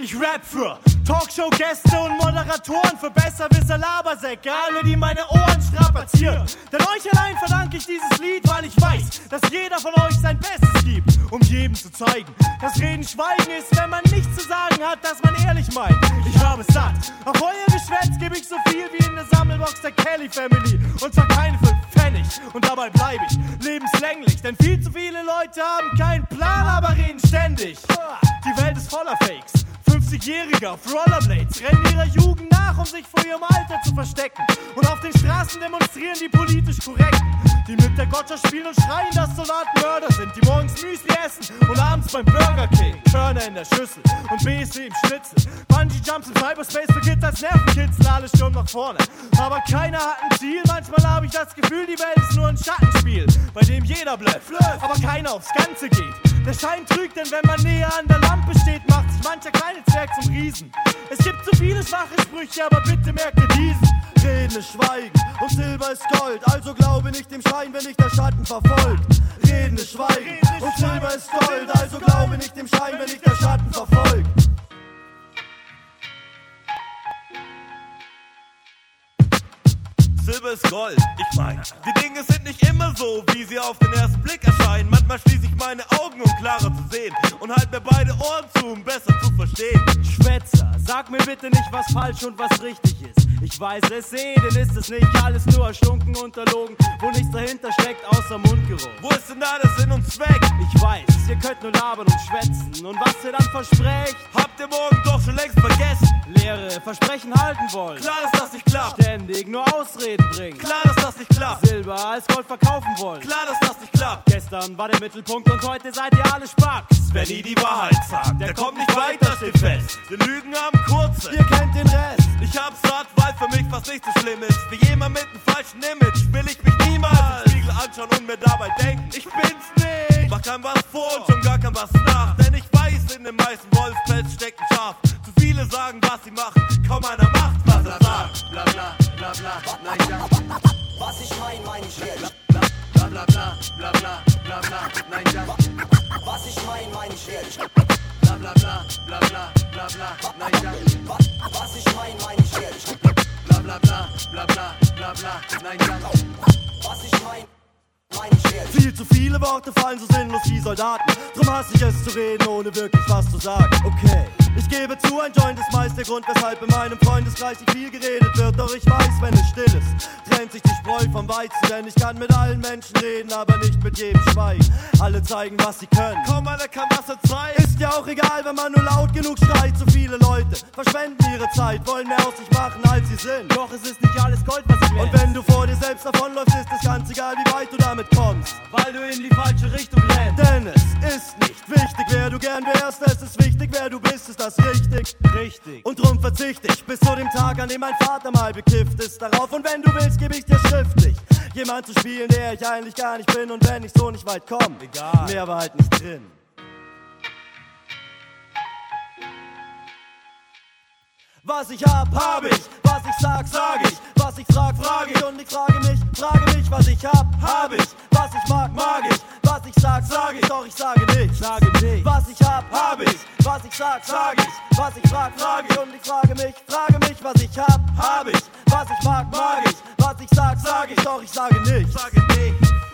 Ich rap für Talkshow-Gäste und Moderatoren, für Besserwisser Labersäcke, alle, die meine Ohren strapazieren. Denn euch allein verdanke ich dieses Lied, weil ich weiß, dass jeder von euch sein Bestes gibt, um jedem zu zeigen, dass Reden Schweigen ist, wenn man nichts zu sagen hat, dass man ehrlich meint. Ich habe es satt. Auf euer Geschwätz gebe ich so viel wie in der Sammelbox der Kelly Family. Und zwar keine fünf Pfennig. Und dabei bleibe ich lebenslänglich, denn viel zu viele Leute haben keinen Plan, aber reden ständig. Die Welt ist voller Fakes. 50-Jährige auf Rollerblades rennen ihrer Jugend nach, um sich vor ihrem Alter zu verstecken. Und auf den Straßen demonstrieren die politisch Korrekten, die mit der Gotcha spielen und schreien, dass Soldaten Mörder sind, die morgens Müsli essen und abends beim Burger King Körner in der Schüssel und BSW im Schnitzel. Bungee Jumps im Cyberspace Kids als Nervenkitzel, alle stürmen nach vorne. Aber keiner hat ein Ziel, manchmal habe ich das Gefühl, die Welt ist nur ein Schattenspiel, bei dem jeder blöfft, aber keiner aufs Ganze geht. Der Schein trügt, denn wenn man näher an der Lampe steht, macht sich mancher kleine Zwerg zum Riesen. Es gibt zu viele schwache Sprüche, aber bitte merkt ihr diesen. Reden ist Schweigen und Silber ist Gold, also glaube nicht dem Schein, wenn dich der Schatten verfolgt. Reden ist Schweigen und Silber ist Gold, also glaube nicht dem Schein, wenn dich der Schatten verfolgt. Silber ist Gold. Ich mein, die Dinge sind nicht immer so, wie sie auf den ersten Blick erscheinen. Manchmal schließe ich meine Augen, um klarer zu sehen. Und halt mir beide Ohren zu, um besser zu verstehen. Schwätzer, sag mir bitte nicht, was falsch und was richtig ist. Ich weiß es eh, denn ist es nicht alles nur erstunken und erlogen, wo nichts dahinter steckt außer Mundgeruch. Wo ist denn da der Sinn und Zweck? Ich weiß, ihr könnt nur labern und schwätzen und was ihr dann versprecht, Habt ihr morgen doch schon längst vergessen? leere Versprechen halten wollen. Klar, dass das nicht klappt. Ständig nur Ausreden bringen. Klar, dass das nicht klappt. Silber als Gold verkaufen wollen. Klar, dass das nicht klappt. Gestern war der Mittelpunkt und heute seid ihr alle Spacks. Wer nie die Wahrheit sagt, der kommt nicht weiter, steht fest. Die Lügen haben kurze. Ihr kennt den Rest. Ich hab's satt, weil für mich fast nicht so schlimm ist. Wie jemand mit einem falschen Image will ich mich niemals im Spiegel anschauen und mir dabei denken, ich bin's nicht. Mach kein was vor und schon gar kein was nach. Denn ich weiß, in den meisten Wolfspelz steckt ein Schaf. Zu viele sagen, was sie machen, kaum einer macht, was er sagt. Bla bla bla bla, nein, ja. Was ich mein, mein ich ehrlich. Bla bla bla bla bla bla bla, nein, ja. Was ich mein, mein ich ehrlich. Bla bla bla bla bla bla bla, nein, ja. Was ich mein, mein ich. Bla bla bla bla bla bla nein, ja. Was ich mein, mein ich ehrlich. Viel zu viele Worte fallen so sinnlos wie Soldaten. Drum hasse ich es zu reden, ohne wirklich was zu sagen. Okay. Ich gebe zu, ein Joint ist meist der Grund, weshalb in meinem Freundeskreis nicht viel geredet wird. Doch ich weiß, wenn es still ist, trennt sich die Spreu vom Weizen. Denn ich kann mit allen Menschen reden, aber nicht mit jedem schweigen. Alle zeigen, was sie können. Kaum einer kann was erzeigen. Ist ja auch egal, wenn man nur laut genug schreit. Zu viele Leute verschwenden ihre Zeit, wollen mehr aus sich machen, als sie sind. Doch es ist nicht alles Gold, was ich Und wenn du vor dir selbst davonläufst, ist es ganz egal, wie weit du damit kommst. Weil du in die falsche Richtung rennst. Denn es ist nicht wichtig, wer du gern wärst. Es ist wichtig, wer du bist, ist das richtig? Richtig. Und drum verzichte ich bis zu dem Tag, an dem mein Vater mal bekifft ist darauf. Und wenn du willst, gebe ich dir schriftlich. Jemand zu spielen, der ich eigentlich gar nicht bin. Und wenn ich so nicht weit komm, egal. Mehr war halt nicht drin. Was ich hab, hab ich. Was ich sag, sag ich. Was ich frag, frag ich. Und ich frage mich, frage mich, was ich hab, hab ich. Was ich mag, mag ich. Was ich sag, sag ich. Doch ich sage nicht, sage nicht. Was ich hab, hab ich. Was ich sag, sag ich. Was ich frag, frag ich. Und ich frage mich, frage mich, was ich hab, hab ich. Was ich mag, mag ich. Was ich sag, sag ich. Doch ich sage nicht, sage nicht.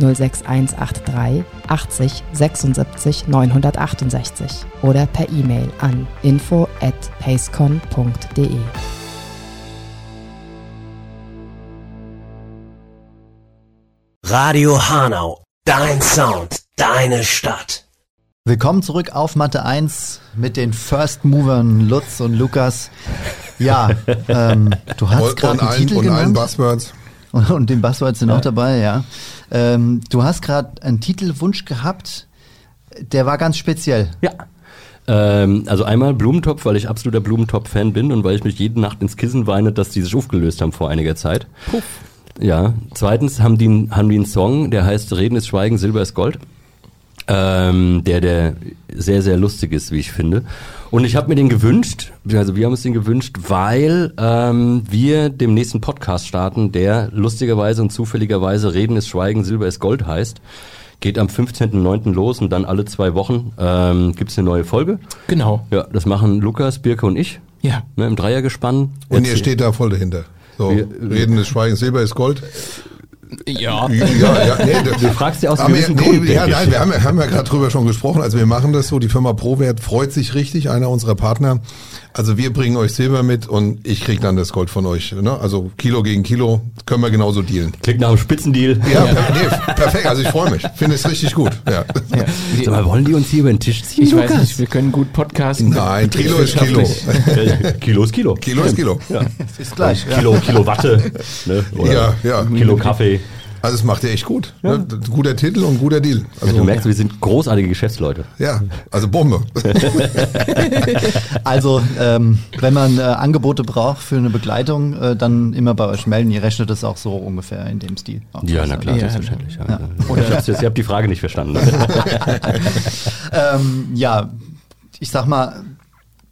06183 80 76 968 oder per E-Mail an info at pacecon.de. Radio Hanau, dein Sound, deine Stadt. Willkommen zurück auf Mathe 1 mit den First Movern Lutz und Lukas. Ja, ähm, du hast gerade einen ein, Titel und genannt. Buzzwords. Und, und den Buzzwords sind auch dabei, ja. Ähm, du hast gerade einen Titelwunsch gehabt, der war ganz speziell. Ja. Ähm, also einmal Blumentopf, weil ich absoluter Blumentopf-Fan bin und weil ich mich jede Nacht ins Kissen weine, dass die sich aufgelöst haben vor einiger Zeit. Puff. Ja. Zweitens haben die, haben die einen Song, der heißt Reden ist Schweigen, Silber ist Gold. Ähm, der, der sehr, sehr lustig ist, wie ich finde. Und ich habe mir den gewünscht, also wir haben uns den gewünscht, weil ähm, wir dem nächsten Podcast starten, der lustigerweise und zufälligerweise Reden ist Schweigen, Silber ist Gold heißt. Geht am 15.09. los und dann alle zwei Wochen ähm, gibt's eine neue Folge. Genau. Ja, das machen Lukas, Birke und ich. Ja. Ne, Im Dreiergespann. Und ihr steht da voll dahinter. So, Wir- Reden ist Schweigen, Silber ist Gold. Ja. Ja, ja, nee, Du fragst ja aus gewissen nee, Grund, ja, nein, wir haben, haben ja gerade drüber schon gesprochen. Also wir machen das so. Die Firma ProWert freut sich richtig, einer unserer Partner. Also wir bringen euch Silber mit und ich krieg dann das Gold von euch. Ne? Also Kilo gegen Kilo können wir genauso dealen. Klingt nach einem Spitzendeal. Ja, per- nee, perfekt. Also ich freue mich. Finde es richtig gut. Ja. Sag mal, wollen die uns hier über den Tisch ziehen, Ich weiß Lukas? nicht, wir können gut podcasten. Nein, Kilo ist Kilo. Kilo ist Kilo. Kilo ist Kilo. Ja. Ist gleich. Ja. Kilo, Kilo Watte. Ne? Oder Ja, ja. Kilo Kaffee. Also es macht ihr echt gut. Ne? Guter Titel und guter Deal. Also, du merkst, wir sind großartige Geschäftsleute. ja, also Bombe. Also, ähm, wenn man äh, Angebote braucht für eine Begleitung, äh, dann immer bei euch melden. Ihr rechnet es auch so ungefähr in dem Stil. Ja, na klar, Ja, selbstverständlich. Ja. Oder ich hab's jetzt, ihr habt die Frage nicht verstanden. Ähm, ja, ich sag mal,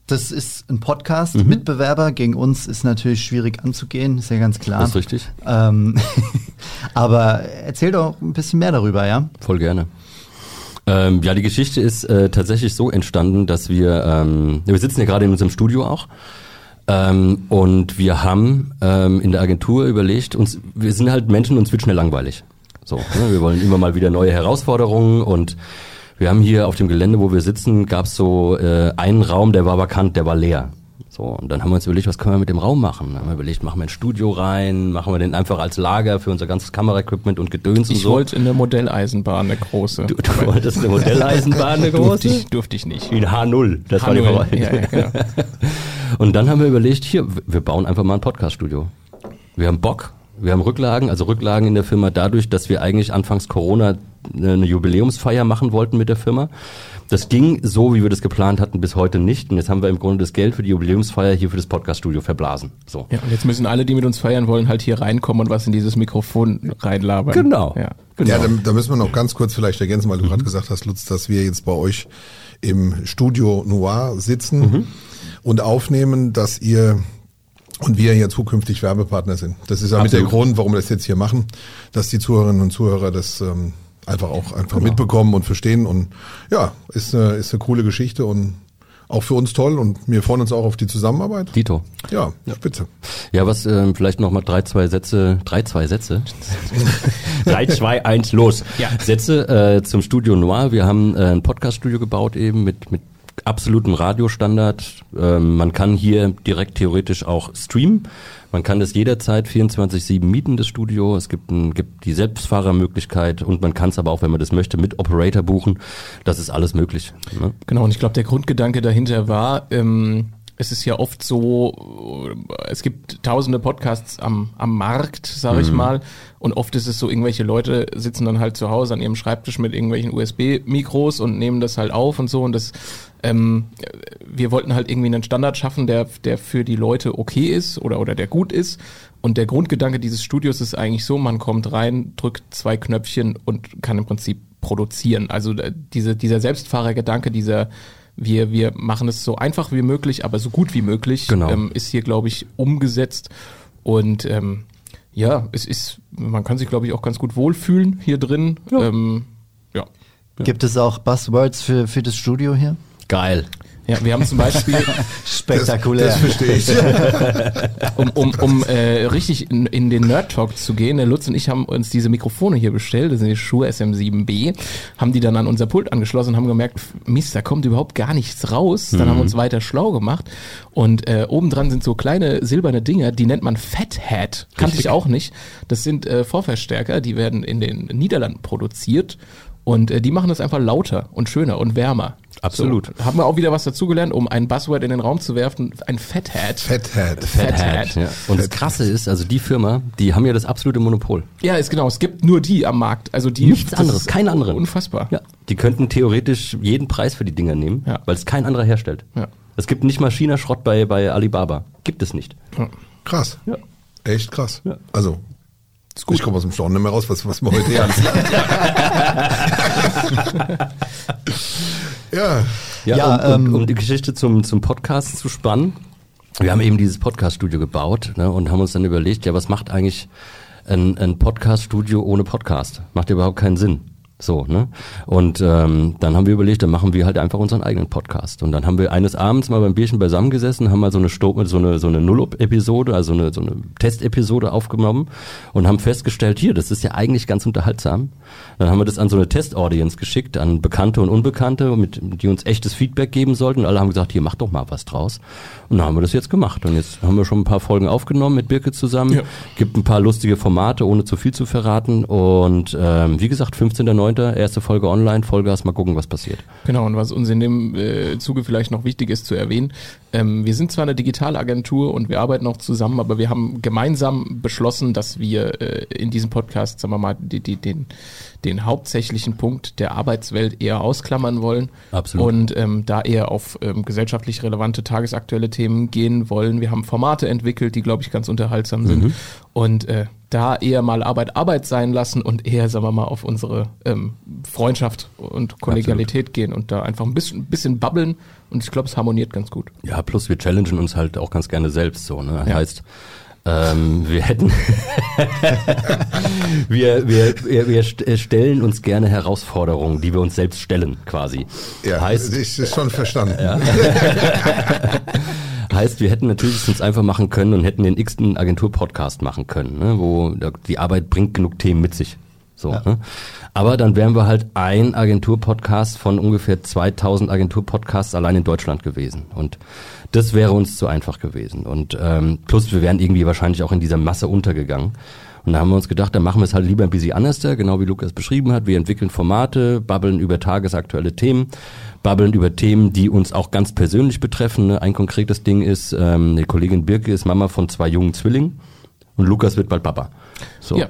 Das ist ein Podcast. Mhm. Mitbewerber gegen uns ist natürlich schwierig anzugehen, ist ja ganz klar. Das ist richtig. Ähm, aber erzähl doch ein bisschen mehr darüber, ja? Voll gerne. Ähm, ja, die Geschichte ist äh, tatsächlich so entstanden, dass wir, ähm, wir sitzen ja gerade in unserem Studio auch. Ähm, und wir haben ähm, in der Agentur überlegt, uns, wir sind halt Menschen, uns wird schnell langweilig. So, ne? wir wollen immer mal wieder neue Herausforderungen und wir haben hier auf dem Gelände, wo wir sitzen, gab es so äh, einen Raum, der war vakant, der war leer. So, und dann haben wir uns überlegt, was können wir mit dem Raum machen? Dann haben wir überlegt, machen wir ein Studio rein, machen wir den einfach als Lager für unser ganzes Kameraequipment und Gedöns und Ich so. wollte in eine Modelleisenbahn, eine große. Du, du wolltest eine Modelleisenbahn, eine Durfte große? ich, durfte ich nicht. Ein H0, das war die H0, Verwaltung. ja, ja, genau. Und dann haben wir überlegt, hier, wir bauen einfach mal ein Podcaststudio. Wir haben Bock, wir haben Rücklagen, also Rücklagen in der Firma dadurch, dass wir eigentlich anfangs Corona eine Jubiläumsfeier machen wollten mit der Firma. Das ging so, wie wir das geplant hatten, bis heute nicht. Und jetzt haben wir im Grunde das Geld für die Jubiläumsfeier hier für das Podcaststudio verblasen. So. Ja, und jetzt müssen alle, die mit uns feiern wollen, halt hier reinkommen und was in dieses Mikrofon reinlabern. Genau. Ja. Genau. Ja, da, da müssen wir noch ganz kurz vielleicht ergänzen, weil du gerade gesagt hast, Lutz, dass wir jetzt bei euch im Studio Noir sitzen und aufnehmen, dass ihr und wir ja zukünftig Werbepartner sind. Das ist ja mit der. Grund, warum wir das jetzt hier machen, dass die Zuhörerinnen und Zuhörer das ähm, einfach auch einfach mitbekommen und verstehen. Und ja, ist eine, ist eine coole Geschichte und auch für uns toll und wir freuen uns auch auf die Zusammenarbeit. Dito. Ja, spitze. Ja, was ähm, vielleicht noch mal drei, zwei Sätze, drei, zwei Sätze. drei, zwei, eins, los. Ja. Sätze äh, zum Studio Noir. Wir haben äh, ein Podcaststudio gebaut eben mit mit absolutem Radiostandard. Ähm, man kann hier direkt theoretisch auch streamen. Man kann das jederzeit 24/7 mieten, das Studio. Es gibt, ein, gibt die Selbstfahrermöglichkeit und man kann es aber auch, wenn man das möchte, mit Operator buchen. Das ist alles möglich. Ne? Genau, und ich glaube, der Grundgedanke dahinter war, ähm, es ist ja oft so, es gibt tausende Podcasts am, am Markt, sage ich mal, und oft ist es so, irgendwelche Leute sitzen dann halt zu Hause an ihrem Schreibtisch mit irgendwelchen USB-Mikros und nehmen das halt auf und so und das, ähm, wir wollten halt irgendwie einen Standard schaffen, der, der für die Leute okay ist oder, oder der gut ist. Und der Grundgedanke dieses Studios ist eigentlich so, man kommt rein, drückt zwei Knöpfchen und kann im Prinzip produzieren. Also äh, diese, dieser Selbstfahrergedanke, dieser wir, wir machen es so einfach wie möglich, aber so gut wie möglich, Genau. ähm, ist hier, glaube ich, umgesetzt. Und ähm, ja, es ist, man kann sich, glaube ich, auch ganz gut wohlfühlen hier drin. Ja. Ähm, ja. Gibt es auch Buzzwords für, für das Studio hier? Geil. Ja, wir haben zum Beispiel, Spektakulär. Das verstehe ich. um, um, um äh, richtig in, in den Nerd Talk zu gehen, der Lutz und ich haben uns diese Mikrofone hier bestellt, das sind die Shure SM7B, haben die dann an unser Pult angeschlossen und haben gemerkt, Mist, da kommt überhaupt gar nichts raus. Dann haben wir uns weiter schlau gemacht und äh, obendran sind so kleine silberne Dinger, die nennt man Fathead. Kannte ich auch nicht. Das sind äh, Vorverstärker, die werden in den Niederlanden produziert und äh, die machen das einfach lauter und schöner und wärmer. Absolut. So, haben wir auch wieder was dazugelernt, um ein Buzzword in den Raum zu werfen, ein Fathead. Fathead. Fathead. Ja. Und das Krasse ist, also die Firma, die haben ja das absolute Monopol. Ja, ist genau. Es gibt nur die am Markt. Also die. Nichts anderes, kein anderer. Unfassbar. Ja. Die könnten theoretisch jeden Preis für die Dinger nehmen, Ja. weil es kein anderer herstellt. Ja. Es gibt nicht mal China-Schrott bei, bei Alibaba. Gibt es nicht. Krass. Ja. Echt krass. Ja. Also, ich komme aus dem Staunen nicht mehr raus, was, was wir heute hier alles Ja, Ja, Ja, um, um, ähm, um die Geschichte zum, zum Podcast zu spannen. Wir haben eben dieses Podcast-Studio gebaut ne, und haben uns dann überlegt, ja, was macht eigentlich ein, ein Podcast-Studio ohne Podcast? Macht ja überhaupt keinen Sinn. So, ne? Und ähm, dann haben wir überlegt, dann machen wir halt einfach unseren eigenen Podcast. Und dann haben wir eines Abends mal beim Bierchen beisammen gesessen, haben mal so eine Sto so eine so eine Null-Episode, also eine so eine Testepisode aufgenommen und haben festgestellt, hier, das ist ja eigentlich ganz unterhaltsam. Dann haben wir das an so eine Test-Audience geschickt, an Bekannte und Unbekannte, mit, die uns echtes Feedback geben sollten. Und alle haben gesagt, hier, mach doch mal was draus. Und dann haben wir das jetzt gemacht. Und jetzt haben wir schon ein paar Folgen aufgenommen mit Birke zusammen. Ja. Gibt ein paar lustige Formate, ohne zu viel zu verraten. Und ähm, wie gesagt, 15.09., erste Folge online, Vollgas, mal gucken, was passiert. Genau, und was uns in dem äh, Zuge vielleicht noch wichtig ist zu erwähnen, ähm, wir sind zwar eine Digitalagentur und wir arbeiten auch zusammen, aber wir haben gemeinsam beschlossen, dass wir äh, in diesem Podcast, sagen wir mal, die, die, den, den hauptsächlichen Punkt der Arbeitswelt eher ausklammern wollen. Absolut. Und ähm, da eher auf ähm, gesellschaftlich relevante, tagesaktuelle Themen gehen wollen. Wir haben Formate entwickelt, die, glaube ich, ganz unterhaltsam sind. Und äh, da eher mal Arbeit Arbeit sein lassen und eher, sagen wir mal, auf unsere ähm, Freundschaft und Kollegialität gehen und da einfach ein bisschen, ein bisschen babbeln und ich glaube, es harmoniert ganz gut. Ja, plus wir challengen uns halt auch ganz gerne selbst so. Ne? Ja. Heißt, ähm, wir hätten, wir, wir, wir, wir äh, stellen uns gerne Herausforderungen, die wir uns selbst stellen, quasi. Ja, heißt, ich ist schon verstanden. Heißt, wir hätten natürlich es uns einfach machen können und hätten den x-ten Agentur-Podcast machen können, ne, wo die Arbeit bringt genug Themen mit sich. So, ne? Aber dann wären wir halt ein Agentur-Podcast von ungefähr 2000 Agentur-Podcasts allein in Deutschland gewesen. Und das wäre uns zu einfach gewesen. Und ähm, plus wir wären irgendwie wahrscheinlich auch in dieser Masse untergegangen. Und da haben wir uns gedacht, dann machen wir es halt lieber ein bisschen anders, genau wie Lukas beschrieben hat. Wir entwickeln Formate, babbeln über tagesaktuelle Themen, babbeln über Themen, die uns auch ganz persönlich betreffen. ne? Ein konkretes Ding ist, ähm, die Kollegin Birke ist Mama von zwei jungen Zwillingen und Lukas wird bald Papa. So. Ja.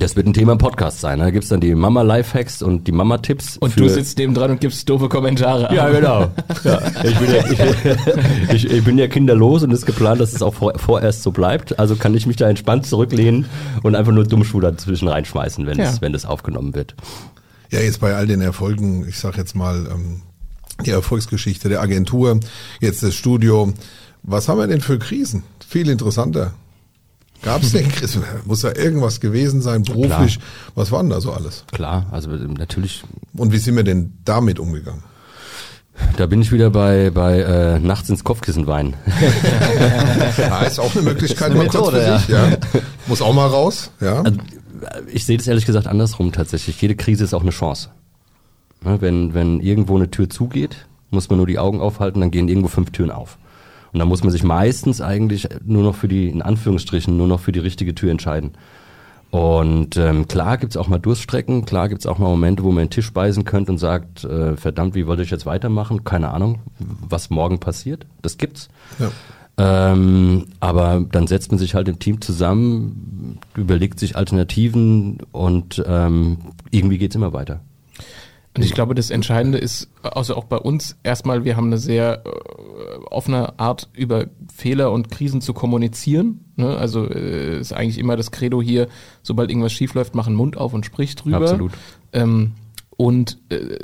Das wird ein Thema im Podcast sein. ne? Da gibt's dann die Mama-Lifehacks und die Mama-Tipps. Und du sitzt neben dran und gibst doofe Kommentare. Ja, genau. Ja, ich, bin ja, ich, ich, ich bin ja kinderlos und es ist geplant, dass es auch vor, vorerst so bleibt. Also kann ich mich da entspannt zurücklehnen und einfach nur Dummschuh dazwischen reinschmeißen, wenn, Ja. es, wenn es aufgenommen wird. Ja, jetzt bei all den Erfolgen, ich sag jetzt mal, ähm, die Erfolgsgeschichte der Agentur, jetzt das Studio. Was haben wir denn für Krisen? Viel interessanter. Gab es denn Krisen? Muss ja irgendwas gewesen sein, beruflich. Was war denn da so alles? Klar, also natürlich, Und wie sind wir denn damit umgegangen? da bin ich wieder bei, bei äh, nachts ins Kopfkissen weinen. Ja, ist auch eine Möglichkeit, eine mal kurz Methode, für sich, ja. Muss auch mal raus, ja. Also, ich sehe das ehrlich gesagt andersrum tatsächlich. Jede Krise ist auch eine Chance. Ne, wenn, wenn irgendwo eine Tür zugeht, muss man nur die Augen aufhalten, dann gehen irgendwo fünf Türen auf. Und dann muss man sich meistens eigentlich nur noch für die, in Anführungsstrichen, nur noch für die richtige Tür entscheiden. Und ähm, klar gibt's auch mal Durststrecken, klar gibt's auch mal Momente, wo man einen Tisch beißen könnte und sagt, äh, verdammt, wie wollte ich jetzt weitermachen? Keine Ahnung, was morgen passiert. Das gibt's. ja. Ähm, aber dann setzt man sich halt im Team zusammen, überlegt sich Alternativen und ähm, irgendwie geht's immer weiter. Und ich glaube, das Entscheidende ist, also auch bei uns, erstmal, wir haben eine sehr äh, offene Art, über Fehler und Krisen zu kommunizieren. Ne? Also äh, ist eigentlich immer das Credo hier, sobald irgendwas schiefläuft, mach einen Mund auf und sprich drüber. Absolut. Ähm, und äh,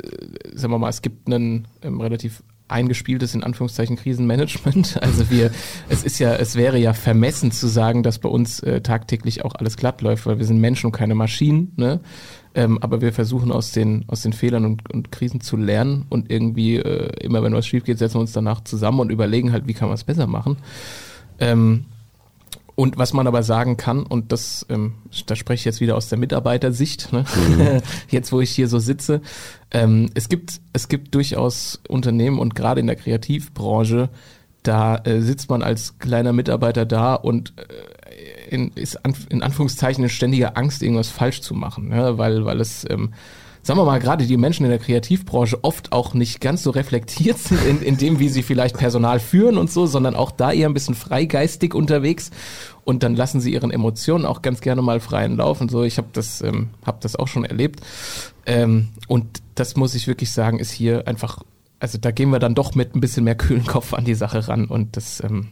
sagen wir mal, es gibt ein ähm, relativ eingespieltes in Anführungszeichen Krisenmanagement. Also wir, es ist ja, es wäre ja vermessen zu sagen, dass bei uns äh, tagtäglich auch alles glatt läuft, weil wir sind Menschen und keine Maschinen. Ne? Ähm, aber wir versuchen aus den aus den Fehlern und, und Krisen zu lernen und irgendwie äh, immer, wenn was schief geht, setzen wir uns danach zusammen und überlegen halt, wie kann man es besser machen. Ähm, und was man aber sagen kann, und das, ähm, da spreche ich jetzt wieder aus der Mitarbeitersicht, ne? jetzt wo ich hier so sitze, ähm, es gibt, es gibt durchaus Unternehmen und gerade in der Kreativbranche, da äh, sitzt man als kleiner Mitarbeiter da und äh, in, ist an, in Anführungszeichen in ständiger Angst, irgendwas falsch zu machen, ne? weil, weil es ähm, sagen wir mal, gerade die Menschen in der Kreativbranche oft auch nicht ganz so reflektiert sind in, in dem, wie sie vielleicht Personal führen und so, sondern auch da eher ein bisschen freigeistig unterwegs und dann lassen sie ihren Emotionen auch ganz gerne mal freien Lauf und so. Ich habe das, ähm, hab das auch schon erlebt ähm, und das muss ich wirklich sagen, ist hier einfach, also da gehen wir dann doch mit ein bisschen mehr kühlen Kopf an die Sache ran und das, ähm,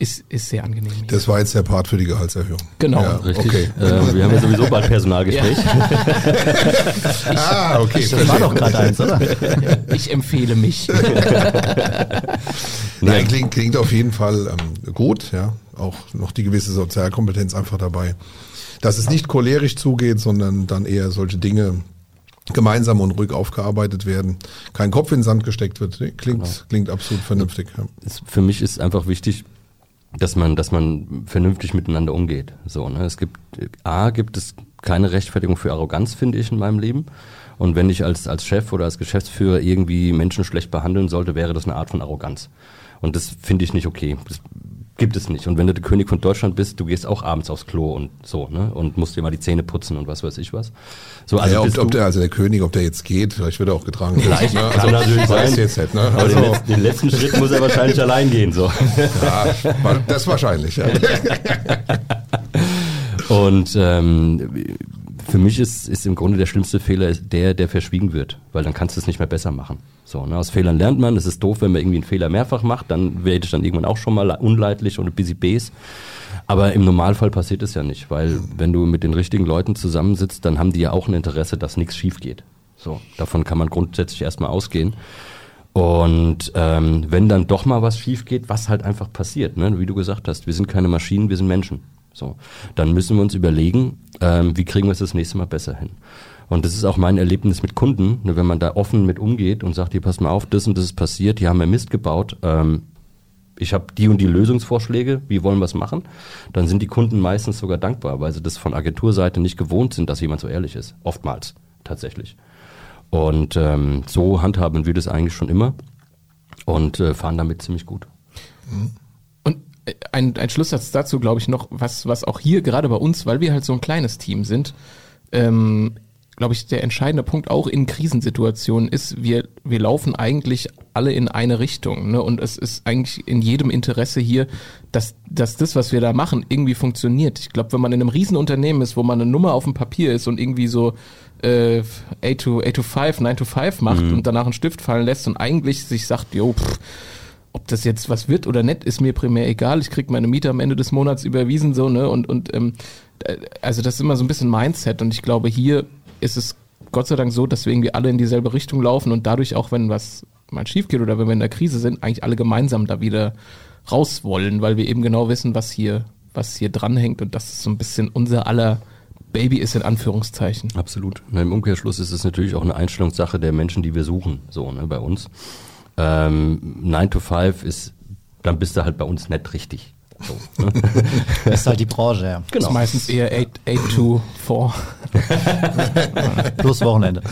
ist, ist sehr angenehm. Hier. Das war jetzt der Part für die Gehaltserhöhung. Genau. Ja, Richtig. Okay. Äh, wir haben ja sowieso bald Personalgespräch. ah, okay. Das war doch gerade eins, oder? Ich empfehle mich. Nein, klingt, klingt auf jeden Fall ähm, gut, ja. Auch noch die gewisse Sozialkompetenz einfach dabei. Dass es nicht cholerisch zugeht, sondern dann eher solche Dinge gemeinsam und ruhig aufgearbeitet werden. Kein Kopf in den Sand gesteckt wird. Klingt, klingt absolut vernünftig. Für mich ist einfach wichtig, dass man, dass man vernünftig miteinander umgeht. So, ne? Es gibt A gibt es keine Rechtfertigung für Arroganz, finde ich, in meinem Leben. Und wenn ich als, als Chef oder als Geschäftsführer irgendwie Menschen schlecht behandeln sollte, wäre das eine Art von Arroganz. Und das finde ich nicht okay. Das gibt es nicht. Und wenn du der König von Deutschland bist, du gehst auch abends aufs Klo und so, ne? Und musst dir mal die Zähne putzen und was weiß ich was. So, Also ja, ob, ob der, also der König, ob der jetzt geht, vielleicht wird er auch getragen. Vielleicht ne? kann natürlich weiß sein. jetzt nicht, ne? Aber Also, den, letzten, den letzten Schritt muss er wahrscheinlich allein gehen, so. ja, das wahrscheinlich, ja. Und ähm, Für mich ist, ist im Grunde der schlimmste Fehler der, der verschwiegen wird, weil dann kannst du es nicht mehr besser machen. So, ne? Aus Fehlern lernt man. Es ist doof, wenn man irgendwie einen Fehler mehrfach macht, dann werde ich dann irgendwann auch schon mal unleidlich und bisschen bes. Aber im Normalfall passiert es ja nicht, weil wenn du mit den richtigen Leuten zusammensitzt, dann haben die ja auch ein Interesse, dass nichts schief geht. So, davon kann man grundsätzlich erstmal ausgehen. Und ähm, wenn dann doch mal was schief geht, was halt einfach passiert, ne? wie du gesagt hast, wir sind keine Maschinen, wir sind Menschen. So, dann müssen wir uns überlegen, ähm, wie kriegen wir es das nächste Mal besser hin. Und das ist auch mein Erlebnis mit Kunden, ne, wenn man da offen mit umgeht und sagt, hier pass mal auf, das und das ist passiert, hier haben wir Mist gebaut, ähm, ich habe die und die Lösungsvorschläge, wie wollen wir es machen, dann sind die Kunden meistens sogar dankbar, weil sie das von Agenturseite nicht gewohnt sind, dass jemand so ehrlich ist. Oftmals, tatsächlich. Und ähm, so handhaben wir das eigentlich schon immer und äh, fahren damit ziemlich gut. Äh, ein, ein Schlusssatz dazu, glaube ich, noch, was, was auch hier gerade bei uns, weil wir halt so ein kleines Team sind, ähm, glaube ich, der entscheidende Punkt auch in Krisensituationen ist, wir, wir laufen eigentlich alle in eine Richtung. Ne? Und es ist eigentlich in jedem Interesse hier, dass, dass das, was wir da machen, irgendwie funktioniert. Ich glaube, wenn man in einem Riesenunternehmen ist, wo man eine Nummer auf dem Papier ist und irgendwie so äh, 8 to, 8 to 5, 9 to 5 macht Mhm. und danach einen Stift fallen lässt und eigentlich sich sagt, jo, pff, ob das jetzt was wird oder nicht, ist mir primär egal. Ich krieg meine Miete am Ende des Monats überwiesen, so, ne? Und, und ähm, äh, also das ist immer so ein bisschen Mindset und ich glaube, hier ist es Gott sei Dank so, dass wir irgendwie alle in dieselbe Richtung laufen und dadurch auch, wenn was mal schief geht oder wenn wir in der Krise sind, eigentlich alle gemeinsam da wieder raus wollen, weil wir eben genau wissen, was hier, was hier dranhängt und das ist so ein bisschen unser aller Baby ist in Anführungszeichen. Absolut. Im Umkehrschluss ist es natürlich auch eine Einstellungssache der Menschen, die wir suchen, so ne, bei uns. Ähm, 9 to 5 ist, dann bist du halt bei uns nicht richtig. So, ne? Das ist halt die Branche, ja. Genau. Ist meistens eher 8, 8 to 4. Plus Wochenende.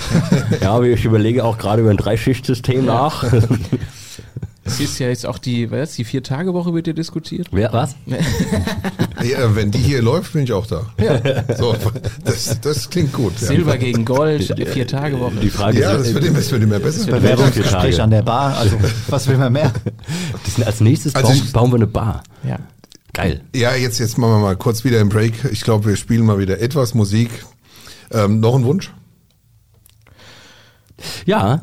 Ja, aber ich überlege auch gerade über ein Dreischichtsystem nach. Es ist ja jetzt auch die, was, die Vier-Tage-Woche wird ja diskutiert. Wer, was? Ja, wenn die hier läuft, bin ich auch da. So, das, das klingt gut. ja. Silber gegen Gold, Vier-Tage-Woche. Die Frage Ja, ist, das wird immer, das wird immer besser. Bewerbungsgespräch an der Bar, also was will man mehr? das sind als nächstes Also bauen, ich- bauen wir eine Bar. Ja. Geil. Ja, jetzt, jetzt machen wir mal kurz wieder einen Break. Ich glaube, wir spielen mal wieder etwas Musik. Ähm, noch ein Wunsch? Ja,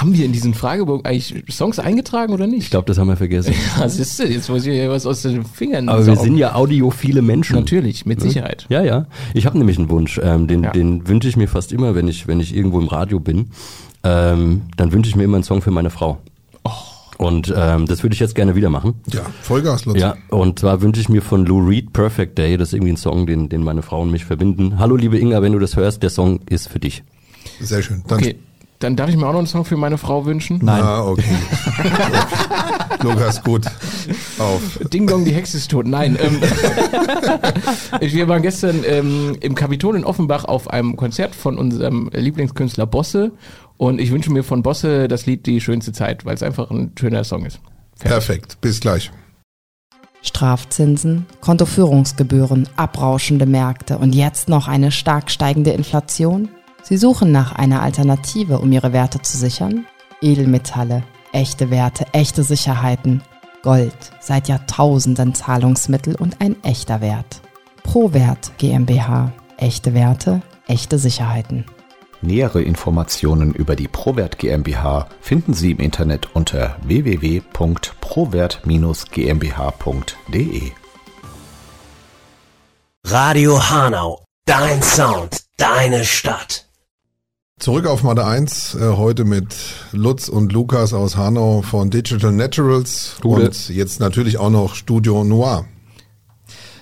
Haben wir in diesen Fragebogen eigentlich Songs eingetragen oder nicht? ich glaube, das haben wir vergessen. Was ist denn? Jetzt muss ich ja was aus den Fingern Aber wir saugen. sind ja audiophile Menschen. Natürlich, mit Sicherheit. Ja, ja. Ich habe nämlich einen Wunsch. Ähm, den Ja. den wünsche ich mir fast immer, wenn ich, wenn ich irgendwo im Radio bin. Ähm, dann wünsche ich mir immer einen Song für meine Frau. Oh. Und ähm, das würde ich jetzt gerne wieder machen. Ja, Vollgas, Lutz. Ja, und zwar wünsche ich mir von Lou Reed Perfect Day. Das ist irgendwie ein Song, den, den meine Frau und mich verbinden. Hallo, liebe Inga, wenn du das hörst, der Song ist für dich. Sehr schön. Dann, Okay, dann darf ich mir auch noch einen Song für meine Frau wünschen. Nein. Ah, okay. Lukas, gut. Auf. Ding Dong, die Hexe ist tot. Nein. Ähm, wir waren gestern ähm, im Kapitol in Offenbach auf einem Konzert von unserem Lieblingskünstler Bosse und ich wünsche mir von Bosse das Lied Die schönste Zeit, weil es einfach ein schöner Song ist. Perfekt. Bis gleich. Strafzinsen, Kontoführungsgebühren, abrauschende Märkte und jetzt noch eine stark steigende Inflation? Sie suchen nach einer Alternative, um ihre Werte zu sichern? Edelmetalle, echte Werte, echte Sicherheiten. Gold, seit Jahrtausenden Zahlungsmittel und ein echter Wert. Prowert GmbH. Echte Werte, echte Sicherheiten. Nähere Informationen über die Prowert GmbH finden Sie im Internet unter www.prowert-gmbh.de. Radio Hanau, dein Sound, deine Stadt. Zurück auf Matte 1, äh, heute mit Lutz und Lukas aus Hanau von Digital Naturals Gute. und jetzt natürlich auch noch Studio Noir.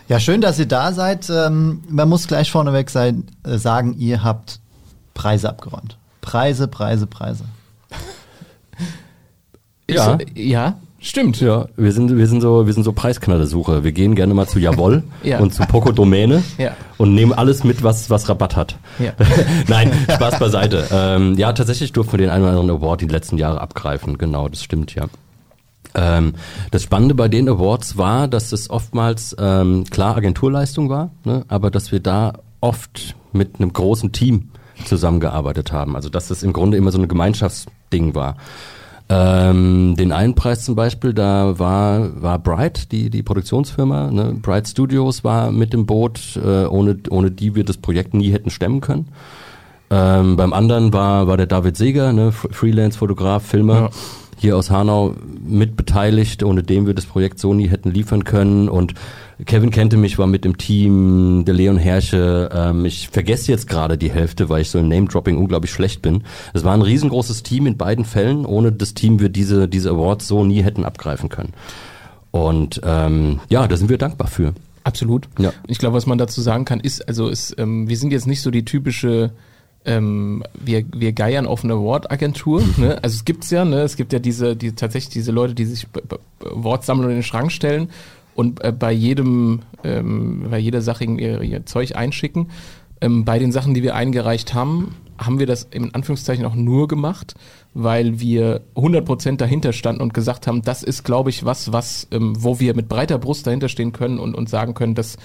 Ja, schön, dass ihr da seid. Ähm, man muss gleich vorneweg sein, äh, sagen, ihr habt Preise abgeräumt. Preise, Preise, Preise. Ja. Ja, stimmt. Ja, wir sind, wir sind so, wir sind so Preisknallersucher. Wir gehen gerne mal zu Jawoll Ja. und zu Poco Domäne Ja. und nehmen alles mit, was, was Rabatt hat. Ja. Nein, Spaß beiseite. Ähm, ja, tatsächlich durften wir den einen oder anderen Award die letzten Jahre abgreifen. Genau, das stimmt, ja. Ähm, das Spannende bei den Awards war, dass es oftmals ähm, klar Agenturleistung war, ne, aber dass wir da oft mit einem großen Team zusammengearbeitet haben. Also dass das im Grunde immer so ein Gemeinschaftsding war. Ähm, den einen Preis zum Beispiel, da war, war Bright, die, die Produktionsfirma, ne? Bright Studios war mit dem Boot, äh, ohne, ohne die wir das Projekt nie hätten stemmen können. Ähm, beim anderen war, war der David Seeger, ne? Freelance-Fotograf, Filmer. Ja. Hier aus Hanau mit beteiligt, ohne dem wir das Projekt so nie hätten liefern können. Und Kevin kannte mich, war mit im Team, der Leon Herrsche. Ähm, ich vergesse jetzt gerade die Hälfte, weil ich so im Name-Dropping unglaublich schlecht bin. Es war ein riesengroßes Team in beiden Fällen. Ohne das Team wir diese, diese Awards so nie hätten abgreifen können. Und ähm, ja, da sind wir dankbar für. Absolut. Ja. Ich glaube, was man dazu sagen kann, ist, also ist, ähm, wir sind jetzt nicht so die typische, ähm, wir, wir geiern auf eine Award-Agentur. Ne? Also es gibt's ja, ne? es gibt ja diese, die tatsächlich diese Leute, die sich Awards sammeln und in den Schrank stellen und äh, bei jedem, ähm, bei jeder Sache ihr, ihr Zeug einschicken. Ähm, bei den Sachen, die wir eingereicht haben, haben wir das in Anführungszeichen auch nur gemacht, weil wir 100% dahinter standen und gesagt haben, das ist, glaube ich, was, was, ähm, wo wir mit breiter Brust dahinter stehen können und, und sagen können, dass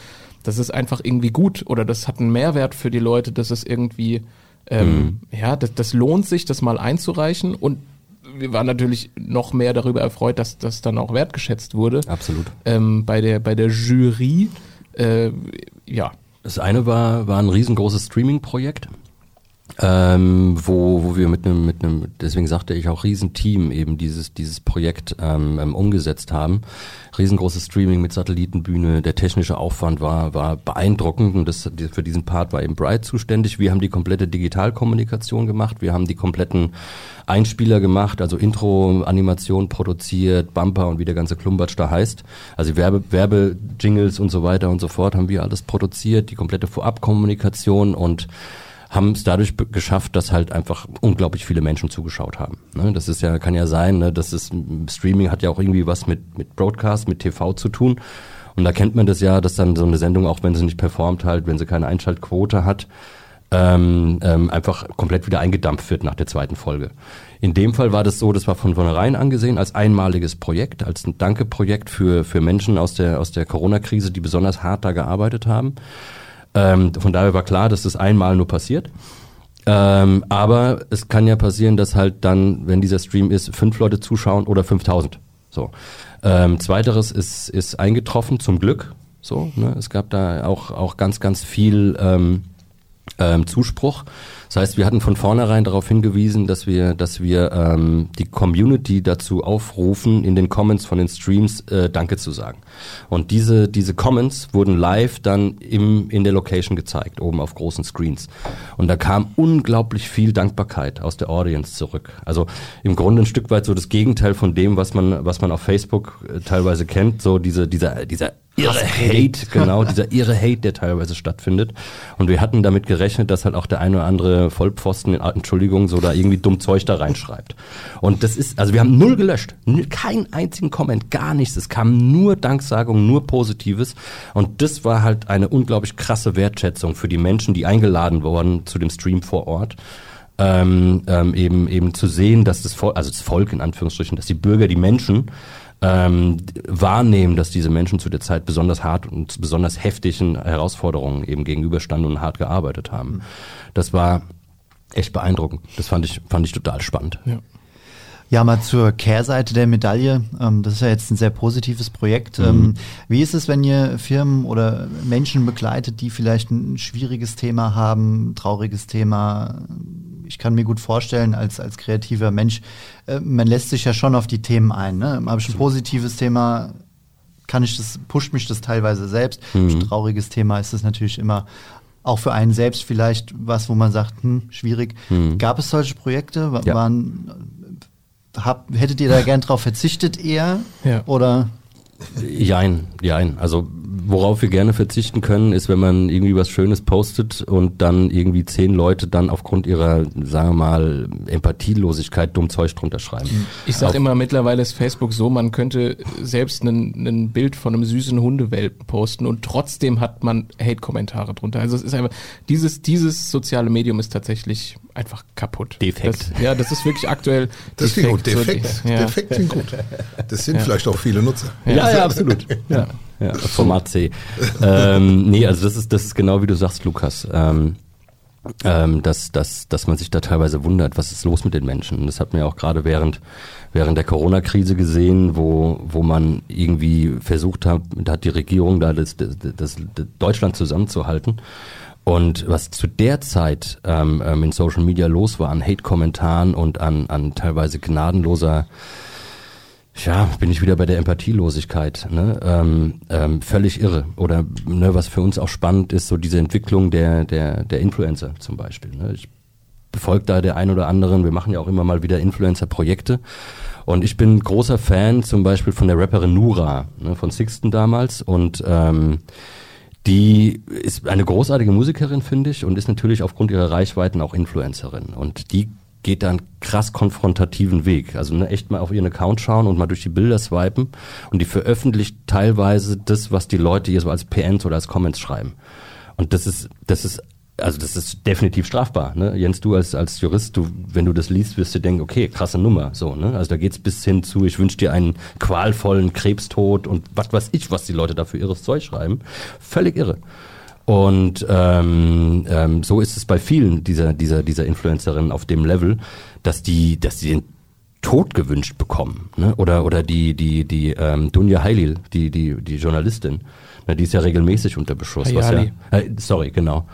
das ist einfach irgendwie gut oder das hat einen Mehrwert für die Leute, das ist irgendwie, ähm, ja, das, das lohnt sich, das mal einzureichen und wir waren natürlich noch mehr darüber erfreut, dass das dann auch wertgeschätzt wurde. Absolut. Ähm, bei der bei der Jury, äh, ja, Das eine war, war ein riesengroßes Streaming-Projekt, ähm, wo, wo wir mit einem, mit einem, deswegen sagte ich auch Riesenteam eben dieses, dieses Projekt ähm, ähm, umgesetzt haben. Riesengroßes Streaming mit Satellitenbühne, der technische Aufwand war, war beeindruckend und das, für diesen Part war eben Bright zuständig. Wir haben die komplette Digitalkommunikation gemacht, wir haben die kompletten Einspieler gemacht, also Intro, Animation produziert, Bumper und wie der ganze Klumbatsch da heißt. Also Werbe, Werbejingles und so weiter und so fort haben wir alles produziert, die komplette Vorabkommunikation und haben es dadurch geschafft, dass halt einfach unglaublich viele Menschen zugeschaut haben. Ne? Das ist ja, kann ja sein, ne? das ist, Streaming hat ja auch irgendwie was mit, mit Broadcast, mit TV zu tun. Und da kennt man das ja, dass dann so eine Sendung, auch wenn sie nicht performt halt, wenn sie keine Einschaltquote hat, ähm, ähm, einfach komplett wieder eingedampft wird nach der zweiten Folge. In dem Fall war das so, das war von vornherein angesehen als einmaliges Projekt, als ein Danke-Projekt für, für Menschen aus der, aus der Corona-Krise, die besonders hart da gearbeitet haben. Ähm, von daher war klar, dass das einmal nur passiert. Ähm, aber es kann ja passieren, dass halt dann, wenn dieser Stream ist, fünf Leute zuschauen oder 5000. So. Ähm, zweiteres ist, ist eingetroffen, zum Glück. So, ne? Es gab da auch, auch ganz, ganz viel ähm, ähm, Zuspruch. Das heißt, wir hatten von vornherein darauf hingewiesen, dass wir, dass wir ähm, die Community dazu aufrufen, in den Comments von den Streams äh, Danke zu sagen. Und diese, diese Comments wurden live dann im, in der Location gezeigt, oben auf großen Screens. Und da kam unglaublich viel Dankbarkeit aus der Audience zurück. Also im Grunde ein Stück weit so das Gegenteil von dem, was man, was man auf Facebook äh, teilweise kennt, so diese, dieser, dieser irre Hate, genau, dieser irre Hate, der teilweise stattfindet. Und wir hatten damit gerechnet, dass halt auch der eine oder andere Vollpfosten, in, Entschuldigung, so da irgendwie dumm Zeug da reinschreibt. Und das ist, also wir haben null gelöscht, keinen einzigen Comment, gar nichts. Es kam nur Danksagung, nur Positives. Und das war halt eine unglaublich krasse Wertschätzung für die Menschen, die eingeladen wurden zu dem Stream vor Ort. Ähm, ähm, eben eben zu sehen, dass das Volk, also das Volk in Anführungsstrichen, dass die Bürger, die Menschen ähm, wahrnehmen, dass diese Menschen zu der Zeit besonders hart und zu besonders heftigen Herausforderungen eben gegenüberstanden und hart gearbeitet haben. Das war echt beeindruckend. Das fand ich, fand ich total spannend. Ja. Ja, mal zur Kehrseite der Medaille. Ähm, das ist ja jetzt ein sehr positives Projekt. Ähm, wie ist es, wenn ihr Firmen oder Menschen begleitet, die vielleicht ein schwieriges Thema haben, trauriges Thema? Ich kann mir gut vorstellen, als, als kreativer Mensch, äh, man lässt sich ja schon auf die Themen ein. Ne? Habe ich ein positives Thema, kann ich das, pusht mich das teilweise selbst. Mhm. Ein trauriges Thema ist es natürlich immer auch für einen selbst vielleicht was, wo man sagt, hm, schwierig. Mhm. Gab es solche Projekte? Wa- Ja. Waren, hab, hättet ihr da gern drauf verzichtet eher? Ja. Oder? Jein, jein. Also worauf wir gerne verzichten können, ist, wenn man irgendwie was Schönes postet und dann irgendwie zehn Leute dann aufgrund ihrer, sagen wir mal, Empathielosigkeit dumm Zeug drunter schreiben. Ich sage immer, mittlerweile ist Facebook so, man könnte selbst ein, Bild von einem süßen Hundewelpen posten und trotzdem hat man Hate-Kommentare drunter. Also es ist einfach, dieses, dieses soziale Medium ist tatsächlich einfach kaputt. Defekt. Das, ja, das ist wirklich aktuell Das klingt gut. so Defekt. ja. Defekt klingt gut. Das sind Ja. vielleicht auch viele Nutzer. Ja, ja, absolut. Ja. Ja, Format C. ähm, nee, also das ist, das ist genau wie du sagst, Lukas. Ähm, ähm, dass, dass, dass man sich da teilweise wundert, was ist los mit den Menschen. Und das hat man ja auch gerade während, während der Corona-Krise gesehen, wo, wo man irgendwie versucht hat, da hat die Regierung da das, das, das, das Deutschland zusammenzuhalten. Und was zu der Zeit ähm, ähm, in Social Media los war an Hate-Kommentaren und an, an teilweise gnadenloser ja, bin ich wieder bei der Empathielosigkeit. Ne? Ähm, ähm, völlig irre. Oder ne, was für uns auch spannend ist, so diese Entwicklung der, der, der Influencer zum Beispiel. Ne? Ich befolge da der ein oder anderen. Wir machen ja auch immer mal wieder Influencer-Projekte. Und ich bin großer Fan zum Beispiel von der Rapperin Nura, ne, von Sixten damals. Und ähm, die ist eine großartige Musikerin, finde ich, und ist natürlich aufgrund ihrer Reichweiten auch Influencerin. Und die geht da einen krass konfrontativen Weg. Also ne, echt mal auf ihren Account schauen und mal durch die Bilder swipen. Und die veröffentlicht teilweise das, was die Leute hier so als PNs oder als Comments schreiben. Und das ist, das ist, also das ist definitiv strafbar. Ne? Jens, du als, als Jurist, du, wenn du das liest, wirst du denken, okay, krasse Nummer. So, ne? Also da geht's bis hin zu, ich wünsche dir einen qualvollen Krebstod und was weiß ich, was die Leute da für irres Zeug schreiben. Völlig irre. Und ähm, ähm, so ist es bei vielen dieser dieser dieser Influencerinnen auf dem Level, dass die dass die den Tod gewünscht bekommen, ne? Oder oder die die die ähm, Dunja Heilil, die die die Journalistin, ne? die ist ja regelmäßig unter Beschuss, was ja, äh, sorry genau,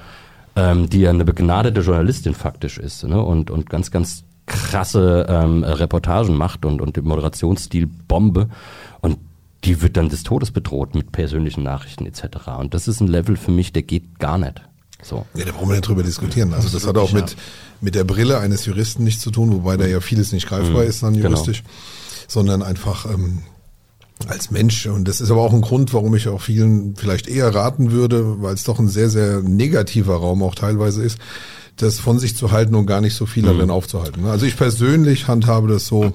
ähm, die ja eine begnadete Journalistin faktisch ist, ne? Und und ganz ganz krasse ähm, Reportagen macht und und den Moderationsstil Bombe die wird dann des Todes bedroht mit persönlichen Nachrichten etc. Und das ist ein Level für mich, der geht gar nicht. So. Ja, da brauchen wir nicht drüber diskutieren. Also das hat auch mit, mit der Brille eines Juristen nichts zu tun, wobei da ja vieles nicht greifbar Mhm, ist dann genau. juristisch, sondern einfach ähm, als Mensch. Und das ist aber auch ein Grund, warum ich auch vielen vielleicht eher raten würde, weil es doch ein sehr, sehr negativer Raum auch teilweise ist, das von sich zu halten und gar nicht so viel Mhm. darin aufzuhalten. Also ich persönlich handhabe das so,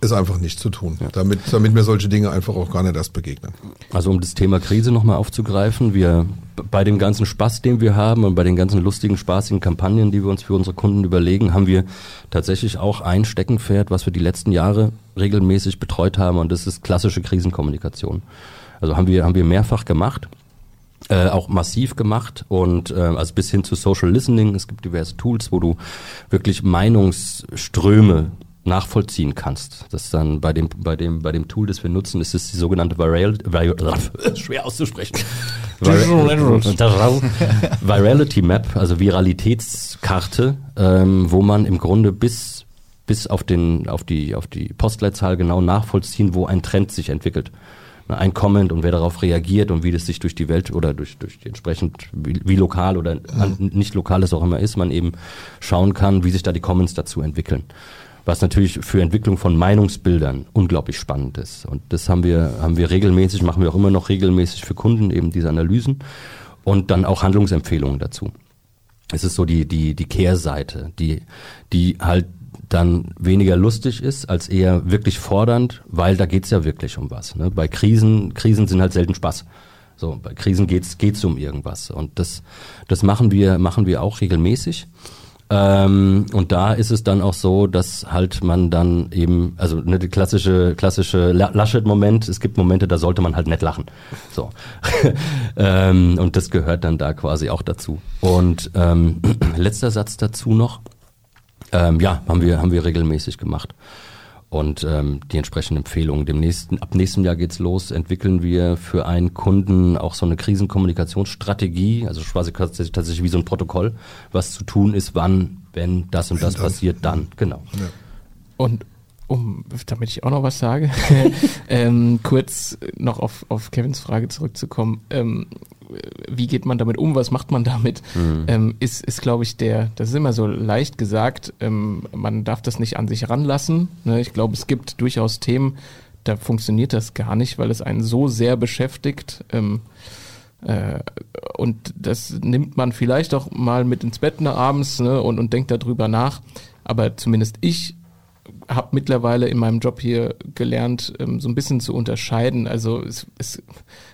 ist einfach nicht zu tun, damit, damit mir solche Dinge einfach auch gar nicht erst begegnen. Also um das Thema Krise nochmal aufzugreifen, wir bei dem ganzen Spaß, den wir haben und bei den ganzen lustigen, spaßigen Kampagnen, die wir uns für unsere Kunden überlegen, haben wir tatsächlich auch ein Steckenpferd, was wir die letzten Jahre regelmäßig betreut haben und das ist klassische Krisenkommunikation. Also haben wir, haben wir mehrfach gemacht. Äh, auch massiv gemacht und äh, also bis hin zu Social Listening. Es gibt diverse Tools, wo du wirklich Meinungsströme nachvollziehen kannst. Das ist dann bei dem bei dem bei dem Tool, das wir nutzen, ist es die sogenannte Viral, Viral schwer auszusprechen. Viral, Virality Map, also Viralitätskarte, ähm, wo man im Grunde bis bis auf den auf die auf die Postleitzahl genau nachvollziehen, wo ein Trend sich entwickelt. Ein Comment und wer darauf reagiert und wie das sich durch die Welt oder durch durch die entsprechend wie, wie lokal oder an, nicht lokal es auch immer ist, man eben schauen kann, wie sich da die Comments dazu entwickeln. Was natürlich für Entwicklung von Meinungsbildern unglaublich spannend ist. Und das haben wir, haben wir regelmäßig, machen wir auch immer noch regelmäßig für Kunden eben diese Analysen und dann auch Handlungsempfehlungen dazu. Es ist so die, die, die Kehrseite, die, die halt dann weniger lustig ist, als eher wirklich fordernd, weil da geht's ja wirklich um was. Ne? Bei Krisen, Krisen sind halt selten Spaß. So, bei Krisen geht's geht's um irgendwas. Und das, das machen wir, machen wir auch regelmäßig. Ähm, und da ist es dann auch so, dass halt man dann eben, also ne, die klassische, klassische La- Laschet-Moment, es gibt Momente, da sollte man halt nicht lachen. So. ähm, und das gehört dann da quasi auch dazu. Und ähm, letzter Satz dazu noch. Ähm, ja, haben wir, haben wir regelmäßig gemacht. Und ähm, die entsprechenden Empfehlungen. Dem nächsten, ab nächstem Jahr geht's los, entwickeln wir für einen Kunden auch so eine Krisenkommunikationsstrategie, also quasi tatsächlich, wie so ein Protokoll, was zu tun ist, wann, wenn das und das passiert, dann. Genau. Und um, damit ich auch noch was sage, ähm, kurz noch auf, auf Kevins Frage zurückzukommen. Ähm, wie geht man damit um? Was macht man damit? Mhm. Ähm, ist, ist glaube ich, der, das ist immer so leicht gesagt, ähm, man darf das nicht an sich ranlassen. Ne? Ich glaube, es gibt durchaus Themen, da funktioniert das gar nicht, weil es einen so sehr beschäftigt. Ähm, äh, und das nimmt man vielleicht auch mal mit ins Bett ne, abends ne, und, und denkt darüber nach. Aber zumindest ich habe mittlerweile in meinem Job hier gelernt, ähm, so ein bisschen zu unterscheiden. Also es, es,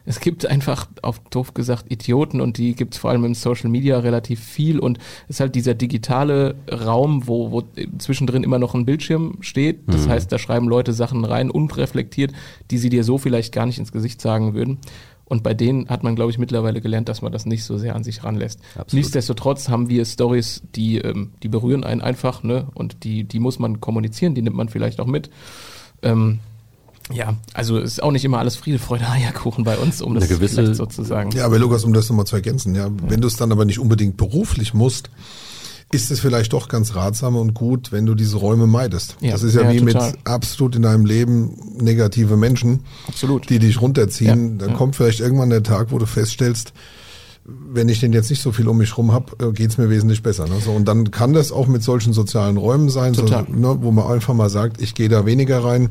es gibt einfach, auf doof gesagt, Idioten und die gibt es vor allem im Social Media relativ viel und es ist halt dieser digitale Raum, wo, wo zwischendrin immer noch ein Bildschirm steht. Das Mhm. heißt, da schreiben Leute Sachen rein, unreflektiert, die sie dir so vielleicht gar nicht ins Gesicht sagen würden. Und bei denen hat man, glaube ich, mittlerweile gelernt, dass man das nicht so sehr an sich ranlässt. Absolut. Nichtsdestotrotz haben wir Stories, die, ähm, die berühren einen einfach, ne? Und die, die muss man kommunizieren, die nimmt man vielleicht auch mit. Ähm, ja, also es ist auch nicht immer alles Friede, Freude, Eierkuchen bei uns, um Eine das gewisse- vielleicht so zu sagen. Ja, aber Lukas, um das nochmal zu ergänzen, ja, wenn du es dann aber nicht unbedingt beruflich musst, ist es vielleicht doch ganz ratsam und gut, wenn du diese Räume meidest. Ja, das ist ja, ja, wie total. mit absolut in deinem Leben negative Menschen, Absolut. die dich runterziehen. Ja, Dann kommt vielleicht irgendwann der Tag, wo du feststellst, wenn ich den jetzt nicht so viel um mich rum habe, geht es mir wesentlich besser. Ne? So, und dann kann das auch mit solchen sozialen Räumen sein, so, ne, wo man einfach mal sagt, ich gehe da weniger rein,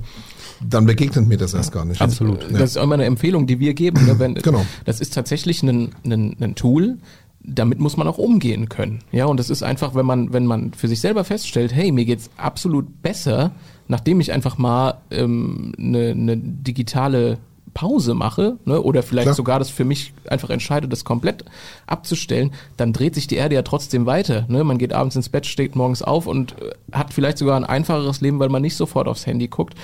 dann begegnet mir das erst gar nicht. Absolut. Das ist auch immer eine Empfehlung, die wir geben. Ne? Wenn, Genau. Das ist tatsächlich ein, ein, ein Tool, damit muss man auch umgehen können. Ja, und das ist einfach, wenn man, wenn man für sich selber feststellt, hey, mir geht's absolut besser, nachdem ich einfach mal ähm, eine, eine digitale Pause mache, ne, oder vielleicht Klar. sogar das für mich einfach entscheide, das komplett abzustellen, dann dreht sich die Erde ja trotzdem weiter. Ne? Man geht abends ins Bett, steht morgens auf und äh, hat vielleicht sogar ein einfacheres Leben, weil man nicht sofort aufs Handy guckt.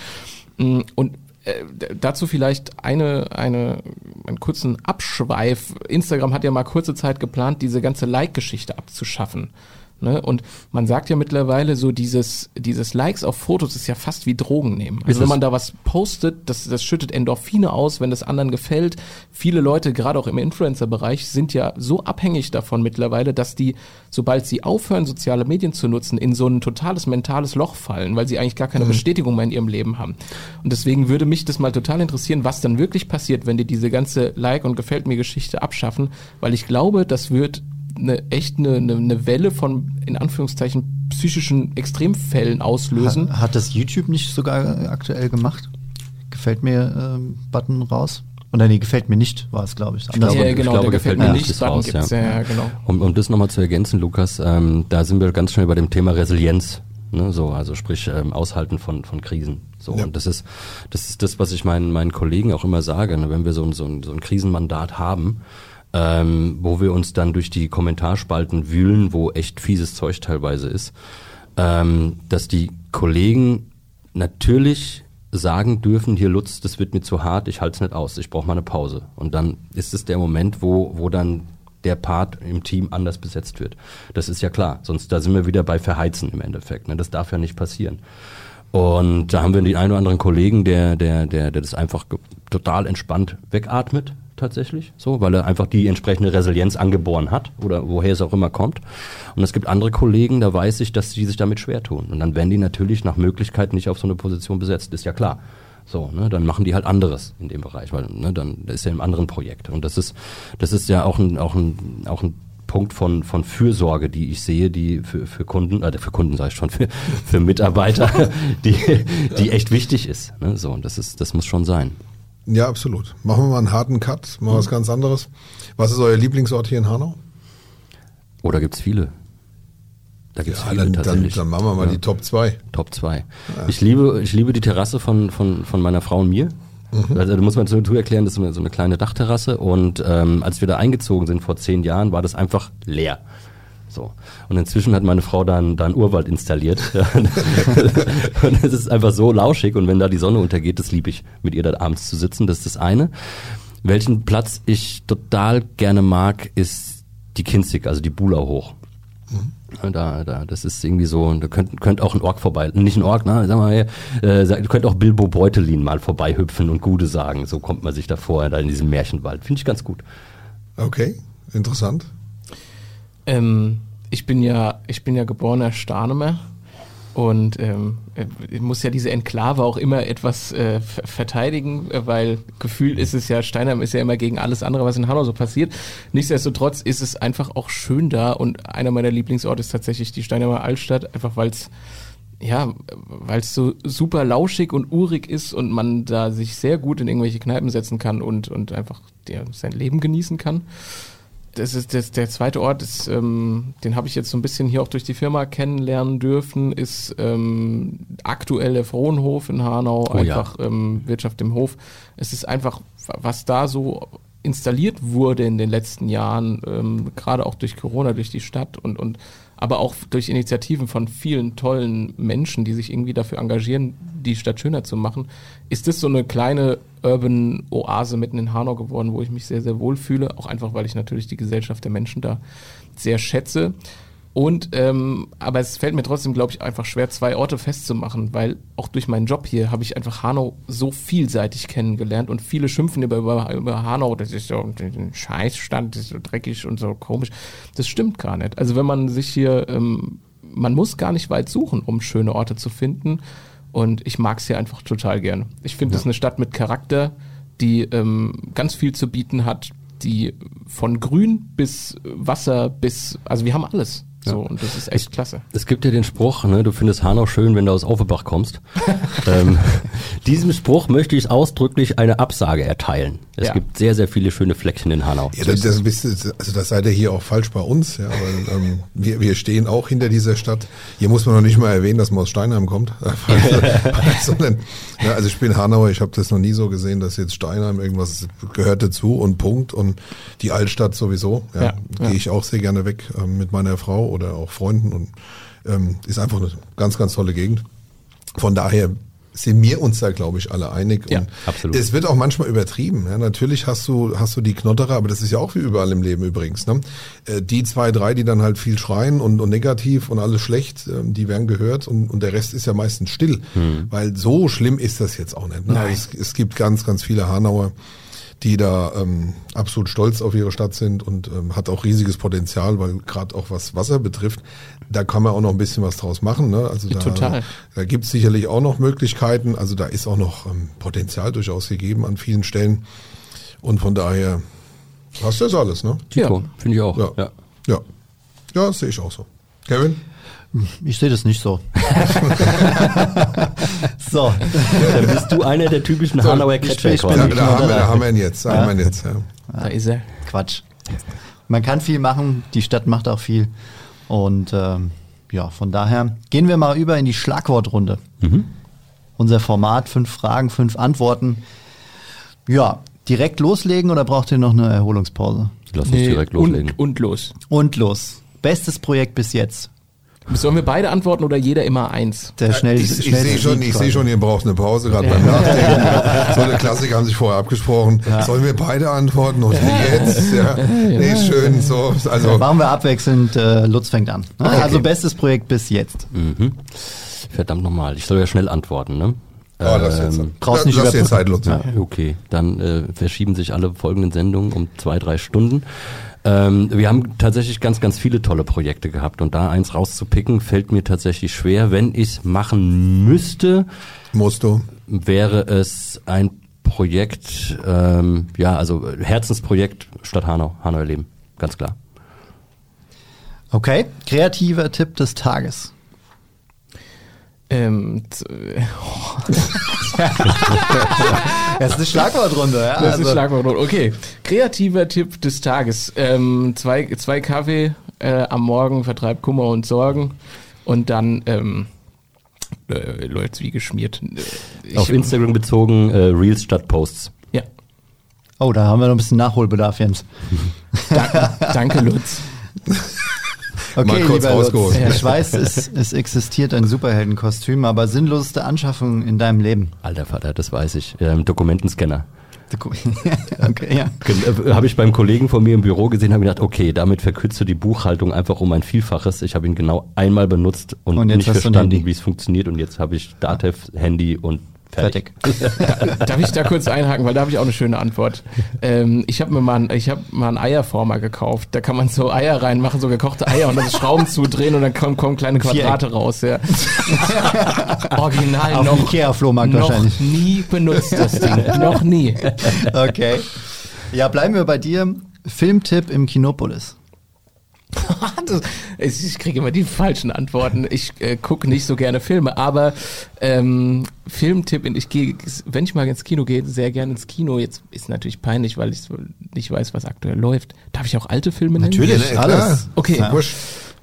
Mm, Und äh, dazu vielleicht eine, eine, einen kurzen Abschweif. Instagram hat ja mal kurze Zeit geplant, diese ganze Like-Geschichte abzuschaffen. Ne? Und man sagt ja mittlerweile so, dieses, dieses Likes auf Fotos ist ja fast wie Drogen nehmen. Also Ist wenn man da was postet, das, das schüttet Endorphine aus, wenn das anderen gefällt. Viele Leute, gerade auch im Influencer-Bereich, sind ja so abhängig davon mittlerweile, dass die, sobald sie aufhören, soziale Medien zu nutzen, in so ein totales mentales Loch fallen, weil sie eigentlich gar keine Bestätigung mehr in ihrem Leben haben. Und deswegen würde mich das mal total interessieren, was dann wirklich passiert, wenn die diese ganze Like- und Gefällt mir Geschichte abschaffen, weil ich glaube, das wird eine echt eine, eine, eine Welle von, in Anführungszeichen, psychischen Extremfällen auslösen. Hat, hat das YouTube nicht sogar aktuell gemacht? Gefällt mir ähm, Button raus? Oder nee, gefällt mir nicht, war es, glaube ich. Andersrum. Ja, genau, der gefällt mir nicht, raus, ja, ja, genau. Um, um das nochmal zu ergänzen, Lukas, ähm, da sind wir ganz schnell bei dem Thema Resilienz. Ne, so, also sprich ähm, Aushalten von, von Krisen. So, Ja. und das ist, das ist das, was ich meinen, meinen Kollegen auch immer sage, ne, wenn wir so, ein- so, ein, so ein Krisenmandat haben, ähm, wo wir uns dann durch die Kommentarspalten wühlen, wo echt fieses Zeug teilweise ist, ähm, dass die Kollegen natürlich sagen dürfen, hier Lutz, das wird mir zu hart, ich halte es nicht aus, ich brauche mal eine Pause. Und dann ist es der Moment, wo, wo dann der Part im Team anders besetzt wird. Das ist ja klar, sonst da sind wir wieder bei Verheizen im Endeffekt. Ne? Das darf ja nicht passieren. Und da haben wir den einen oder anderen Kollegen, der, der, der, der das einfach total entspannt wegatmet, tatsächlich, so, weil er einfach die entsprechende Resilienz angeboren hat oder woher es auch immer kommt. Und es gibt andere Kollegen, da weiß ich, dass die sich damit schwer tun. Und dann werden die natürlich nach Möglichkeit nicht auf so eine Position besetzt, ist ja klar. So, ne, dann machen die halt anderes in dem Bereich, weil ne, dann ist ja im anderen Projekt. Und das ist, das ist ja auch ein, auch ein, auch ein Punkt von, von Fürsorge, die ich sehe, die für, für Kunden, äh, für Kunden sage ich schon, für, für Mitarbeiter, die, die echt wichtig ist. Ne? So, und das ist, das muss schon sein. Ja, absolut. Machen wir mal einen harten Cut, mal was ganz anderes. Was ist euer Lieblingsort hier in Hanau? Oder gibt's viele? Da gibt's Ja, viele dann, dann, tatsächlich. dann machen wir mal Ja. die Top 2. Top 2. Ich liebe, ich liebe die Terrasse von, von, von meiner Frau und mir. Mhm. Also, da muss man zu, zu erklären, das ist so eine, so eine kleine Dachterrasse und ähm, als wir da eingezogen sind vor zehn Jahren, war das einfach leer. So. Und inzwischen hat meine Frau da einen, da einen Urwald installiert. und es ist einfach so lauschig und wenn da die Sonne untergeht, das liebe ich, mit ihr da abends zu sitzen, das ist das eine. Welchen Platz ich total gerne mag, ist die Kinzig, also die Bula hoch. Da, da, das ist irgendwie so, da könnte könnt auch ein Ork vorbei, nicht ein Ork, ne, sag mal, äh, da könnte auch Bilbo Beutelin mal vorbeihüpfen und Gude sagen, so kommt man sich da vor, da in diesem Märchenwald. Finde ich ganz gut. Okay, interessant. Ähm, ich bin ja, ich bin ja geborener Starnemer und ähm, äh, muss ja diese Enklave auch immer etwas äh, ver- verteidigen, weil gefühlt ist es ja, Steinheim ist ja immer gegen alles andere, was in Hanau so passiert. Nichtsdestotrotz ist es einfach auch schön da und einer meiner Lieblingsorte ist tatsächlich die Steinheimer Altstadt, einfach weil es ja, weil es so super lauschig und urig ist und man da sich sehr gut in irgendwelche Kneipen setzen kann und, und einfach der, sein Leben genießen kann. Das ist das, der zweite Ort, ist, ähm, den habe ich jetzt so ein bisschen hier auch durch die Firma kennenlernen dürfen, ist ähm, aktuell der Frohnhof in Hanau, Oh ja. einfach ähm, Wirtschaft im Hof. Es ist einfach, was da so installiert wurde in den letzten Jahren, ähm, gerade auch durch Corona, durch die Stadt und, und aber auch durch Initiativen von vielen tollen Menschen, die sich irgendwie dafür engagieren, die Stadt schöner zu machen, ist das so eine kleine Urban Oase mitten in Hanau geworden, wo ich mich sehr, sehr wohl fühle. Auch einfach, weil ich natürlich die Gesellschaft der Menschen da sehr schätze. Und ähm, aber es fällt mir trotzdem, glaube ich, einfach schwer, zwei Orte festzumachen, weil auch durch meinen Job hier habe ich einfach Hanau so vielseitig kennengelernt und viele schimpfen über, über, über Hanau, das ist so ein Scheißstand, das ist so dreckig und so komisch. Das stimmt gar nicht. Also wenn man sich hier, ähm, man muss gar nicht weit suchen, um schöne Orte zu finden. Und ich mag es hier einfach total gern. Ich finde es Ja. eine Stadt mit Charakter, die ähm, ganz viel zu bieten hat, die von Grün bis Wasser bis, also wir haben alles. So, und das ist echt klasse. Es gibt ja den Spruch, ne, du findest Hanau schön, wenn du aus Offenbach kommst. ähm, diesem Spruch möchte ich ausdrücklich eine Absage erteilen. Es Ja. gibt sehr, sehr viele schöne Fleckchen in Hanau. Ja, das, das, wisst ihr, also das seid ihr hier auch falsch bei uns, ja, weil ähm, wir, wir stehen auch hinter dieser Stadt. Hier muss man noch nicht mal erwähnen, dass man aus Steinheim kommt, sondern ja, also ich bin Hanauer, ich habe das noch nie so gesehen, dass jetzt Steinheim irgendwas gehört dazu und Punkt und die Altstadt sowieso. Ja, Ja, ja. gehe ich auch sehr gerne weg ähm, mit meiner Frau oder auch Freunden und ähm, ist einfach eine ganz, ganz tolle Gegend. Von daher sind wir uns da, glaube ich, alle einig. Ja, und absolut. Es wird auch manchmal übertrieben. Ja, natürlich hast du, hast du die Knotterer, aber das ist ja auch wie überall im Leben übrigens. Ne? Äh, Die zwei, drei, die dann halt viel schreien und, und negativ und alles schlecht, ähm, die werden gehört und, und der Rest ist ja meistens still. Weil so schlimm ist das jetzt auch nicht. Ne? Nein. Es, es gibt ganz, ganz viele Hanauer, die da ähm, absolut stolz auf ihre Stadt sind und ähm, hat auch riesiges Potenzial, weil gerade auch was Wasser betrifft, da kann man auch noch ein bisschen was draus machen. Ne? Also da, total. da gibt es sicherlich auch noch Möglichkeiten. Also da ist auch noch ähm, Potenzial durchaus gegeben an vielen Stellen. Und von daher passt das alles, ne? Tito, finde ich auch. Ja. Ja. Ja. Ja, das sehe ich auch so. Kevin? Ich sehe das nicht so. so, Dann bist du einer der typischen So, Hanauer ich- Catcher ich bin- Da, haben wir, da haben wir ihn jetzt. Da haben wir ihn jetzt ja. Da ist er. Quatsch. Man kann viel machen, die Stadt macht auch viel. Und ähm, ja, von daher gehen wir mal über in die Schlagwortrunde. Unser Format, fünf Fragen, fünf Antworten. Ja, direkt loslegen oder braucht ihr noch eine Erholungspause? Lass uns direkt loslegen. Und, und los. Und los. Bestes Projekt bis jetzt. Sollen wir beide antworten oder jeder immer eins? Der schnell, Ich, ich schnellste sehe schon, ich sehe schon, ihr braucht eine Pause gerade beim Nachdenken. So eine Klassiker haben sich vorher abgesprochen. Sollen wir beide antworten oder jetzt? Ja. Nee, schön, so. Also, Machen wir abwechselnd, äh, Lutz fängt an. Ne? Okay. Also bestes Projekt bis jetzt. Mhm. Verdammt nochmal, ich soll ja schnell antworten, ne? oh, das jetzt, Ähm, brauchst nicht lass dir. Zeit, Lutz. Ja, okay. Dann äh, verschieben sich alle folgenden Sendungen um zwei, drei Stunden. Ähm, wir haben tatsächlich ganz, ganz viele tolle Projekte gehabt und da eins rauszupicken, fällt mir tatsächlich schwer. Wenn ich es machen müsste, Musst du. wäre es ein Projekt, ähm, ja, also Herzensprojekt Stadt Hanau, Hanau erleben, ganz klar. Okay, kreativer Tipp des Tages. Ähm, z- Das ist eine Schlagwortrunde, ja. Das ist also, Schlagwort. Okay. Kreativer Tipp des Tages. Ähm, zwei, zwei Kaffee äh, am Morgen vertreibt Kummer und Sorgen. Und dann ähm, äh, läuft's wie geschmiert. Äh, Ich, Auf Instagram bezogen, äh, Reels statt Posts. Ja. Oh, da haben wir noch ein bisschen Nachholbedarf, Jens. Da, danke, Lutz. Okay, Mal kurz lieber rausgeholt. Lutz, ich weiß, es, es existiert ein Superheldenkostüm, aber sinnloseste Anschaffung in deinem Leben. Alter Vater, das weiß ich. Ähm, Dokumentenscanner. okay, ja. Äh, Habe ich beim Kollegen von mir im Büro gesehen, habe gedacht, okay, damit verkürzt du die Buchhaltung einfach um ein Vielfaches. Ich habe ihn genau einmal benutzt und, Und nicht verstanden, wie es funktioniert. Und jetzt habe ich Datev, Handy und fertig. Fertig. Darf ich da kurz einhaken, weil da habe ich auch eine schöne Antwort. Ähm, ich habe mir mal, ein- ich habe mal einen Eierformer gekauft. Da kann man so Eier reinmachen, so gekochte Eier und dann Schrauben zudrehen und dann kommen, kommen kleine. Quadrate raus. Ja. Original Auf noch, Ikea-Flohmarkt noch wahrscheinlich. nie benutzt das Ding. noch nie. Okay. Ja, bleiben wir bei dir. Filmtipp im Kinopolis. Das, ich kriege immer die falschen Antworten. Ich äh, gucke nicht so gerne Filme, aber ähm, Filmtipp, ich gehe, wenn ich mal ins Kino gehe, sehr gerne ins Kino. Jetzt ist natürlich peinlich, weil ich nicht weiß, was aktuell läuft. Darf ich auch alte Filme nennen? Natürlich, Ja, alles. Okay. Ja.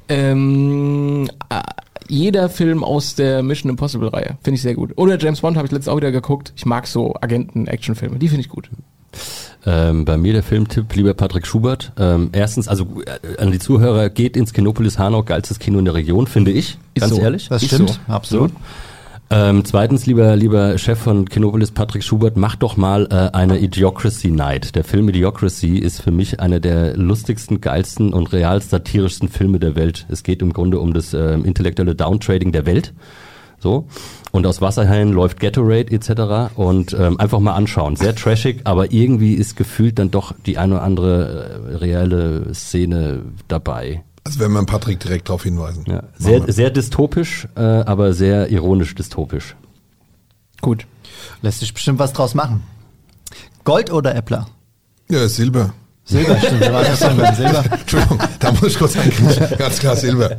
Ähm, äh, jeder Film aus der Mission Impossible Reihe finde ich sehr gut. Oder James Bond habe ich letztens auch wieder geguckt. Ich mag so Agenten-Action-Filme, die finde ich gut. Ähm, bei mir der Filmtipp, lieber Patrick Schubert. Ähm, erstens, also äh, an die Zuhörer, geht ins Kinopolis Hanau, geilstes Kino in der Region, finde ich, Ist ganz so. ehrlich. Das stimmt, so. absolut. Ähm, zweitens, lieber, lieber Chef von Kinopolis, Patrick Schubert, mach doch mal äh, eine Idiocracy Night. Der Film Idiocracy ist für mich einer der lustigsten, geilsten und real satirischsten Filme der Welt. Es geht im Grunde um das ähm, intellektuelle Downtrading der Welt. So. Und aus Wasserhallen läuft Gatorade etc. Und ähm, einfach mal anschauen. Sehr trashig, aber irgendwie ist gefühlt dann doch die eine oder andere äh, reelle Szene dabei. Also wenn man Patrick direkt darauf hinweisen. Ja. Sehr, sehr dystopisch, äh, aber sehr ironisch dystopisch. Gut. Lässt sich bestimmt was draus machen. Gold oder Äppler? Ja, Silber. Silber, stimmt. Wir waren Silber. Entschuldigung, da muss ich kurz ankriegen. Ganz klar Silber.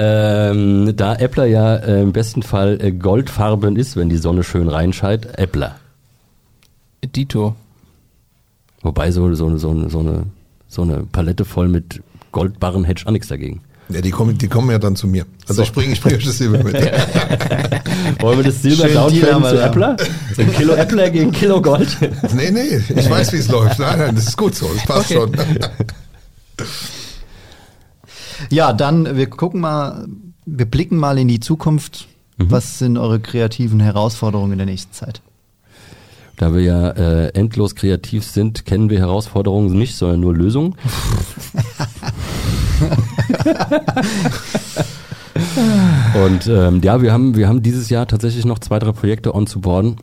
Ähm, da Äppler ja äh, im besten Fall äh, goldfarben ist, wenn die Sonne schön reinscheint, Äppler. Dito. Wobei so, so, so, so, eine, so eine Palette voll mit Goldbarren hätte ich auch nichts dagegen. Ja, die kommen, die kommen ja dann zu mir. Also ich bringe ich bring euch das Silber mit. Wollen wir das Silber wir zu. Äppler? So ein Kilo Äppler gegen Kilo Gold? Nee, nee, ich weiß, wie es läuft. Nein, nein, das ist gut so. Das passt schon. Ja, dann, wir gucken mal, wir blicken mal in die Zukunft. Was sind eure kreativen Herausforderungen in der nächsten Zeit? Da wir ja äh, endlos kreativ sind, kennen wir Herausforderungen nicht, sondern nur Lösungen. Und ähm, ja, wir haben, wir haben dieses Jahr tatsächlich noch zwei, drei Projekte on zu boarden,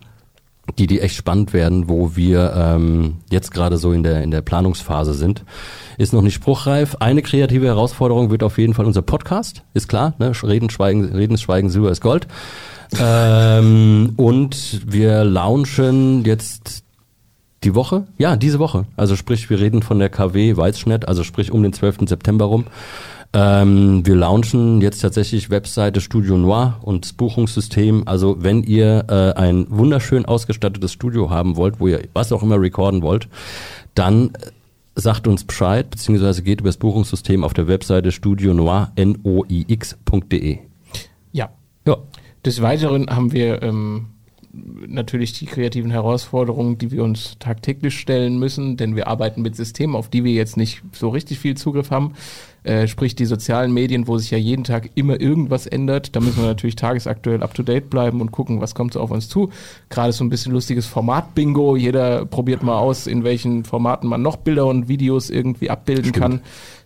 die, die echt spannend werden, wo wir ähm, jetzt gerade so in der, in der Planungsphase sind. Ist noch nicht spruchreif. Eine kreative Herausforderung wird auf jeden Fall unser Podcast, ist klar. Ne? Reden, Schweigen, Reden, Schweigen, Silber ist Gold. ähm, und wir launchen jetzt die Woche? Ja, diese Woche. Also sprich, wir reden von der KW Weißschnitt, also sprich um den 12. September rum. Ähm, wir launchen jetzt tatsächlich Webseite Studio Noir und das Buchungssystem. Also wenn ihr äh, ein wunderschön ausgestattetes Studio haben wollt, wo ihr was auch immer recorden wollt, dann äh, sagt uns Bescheid, beziehungsweise geht über das Buchungssystem auf der Webseite Studio Noir, N-O-I-X.de. Ja. Ja. Des Weiteren haben wir ähm, natürlich die kreativen Herausforderungen, die wir uns tagtäglich stellen müssen, denn wir arbeiten mit Systemen, auf die wir jetzt nicht so richtig viel Zugriff haben. Äh, sprich die sozialen Medien, wo sich ja jeden Tag immer irgendwas ändert. Da müssen wir natürlich tagesaktuell up-to-date bleiben und gucken, was kommt so auf uns zu. Gerade so ein bisschen lustiges Format-Bingo. Jeder probiert mal aus, in welchen Formaten man noch Bilder und Videos irgendwie abbilden kann.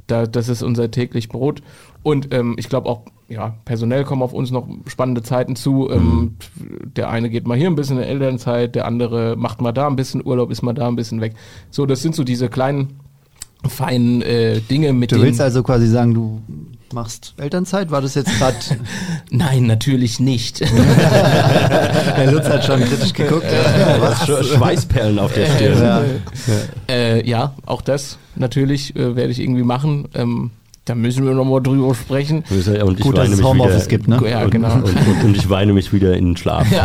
Da, das ist unser täglich Brot. Und ähm, ich glaube auch, ja, personell kommen auf uns noch spannende Zeiten zu. Ähm, der eine geht mal hier ein bisschen in Elternzeit, der andere macht mal da ein bisschen Urlaub, ist mal da ein bisschen weg. So, das sind so diese kleinen, feinen äh, Dinge, mit Du denen... willst also quasi sagen, du machst Elternzeit? War das jetzt gerade. Nein, natürlich nicht. Herr Lutz hat schon kritisch geguckt. Was? Schweißperlen auf der Stirn. Ja. äh, ja, auch das natürlich äh, werde ich irgendwie machen. Ähm, da müssen wir nochmal drüber sprechen. Und ich Gut, dass weine es mich Homeoffice wieder, gibt, ne? Ja, und, genau. Und, und, und ich weine mich wieder in den Schlaf.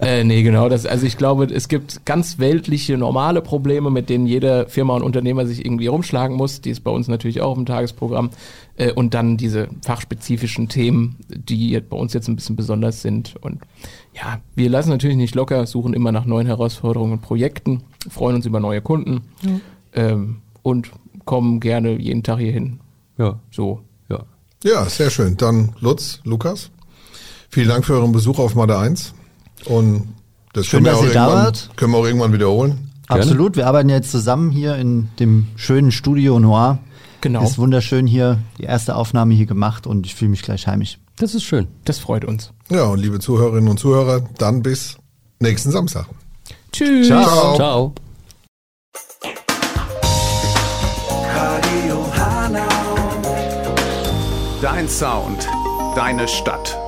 Äh, nee, genau. Das, also ich glaube, es gibt ganz weltliche, normale Probleme, mit denen jede Firma und Unternehmer sich irgendwie rumschlagen muss. Die ist bei uns natürlich auch im Tagesprogramm. Äh, und dann diese fachspezifischen Themen, die bei uns jetzt ein bisschen besonders sind. Und ja, wir lassen natürlich nicht locker, suchen immer nach neuen Herausforderungen und Projekten, freuen uns über neue Kunden ähm, und kommen gerne jeden Tag hier hin. Ja. So. ja. Ja, sehr schön. Dann Lutz, Lukas, vielen Dank für euren Besuch auf Made 1. Und das Schön, können, wir dass auch ihr da können wir auch irgendwann wiederholen. Absolut, wir arbeiten jetzt zusammen hier in dem schönen Studio Noir. Genau. Ist wunderschön hier, die erste Aufnahme hier gemacht und ich fühle mich gleich heimisch. Das ist schön. Das freut uns. Ja, und liebe Zuhörerinnen und Zuhörer, dann bis nächsten Samstag. Tschüss. Ciao. Ciao. Dein Sound, deine Stadt.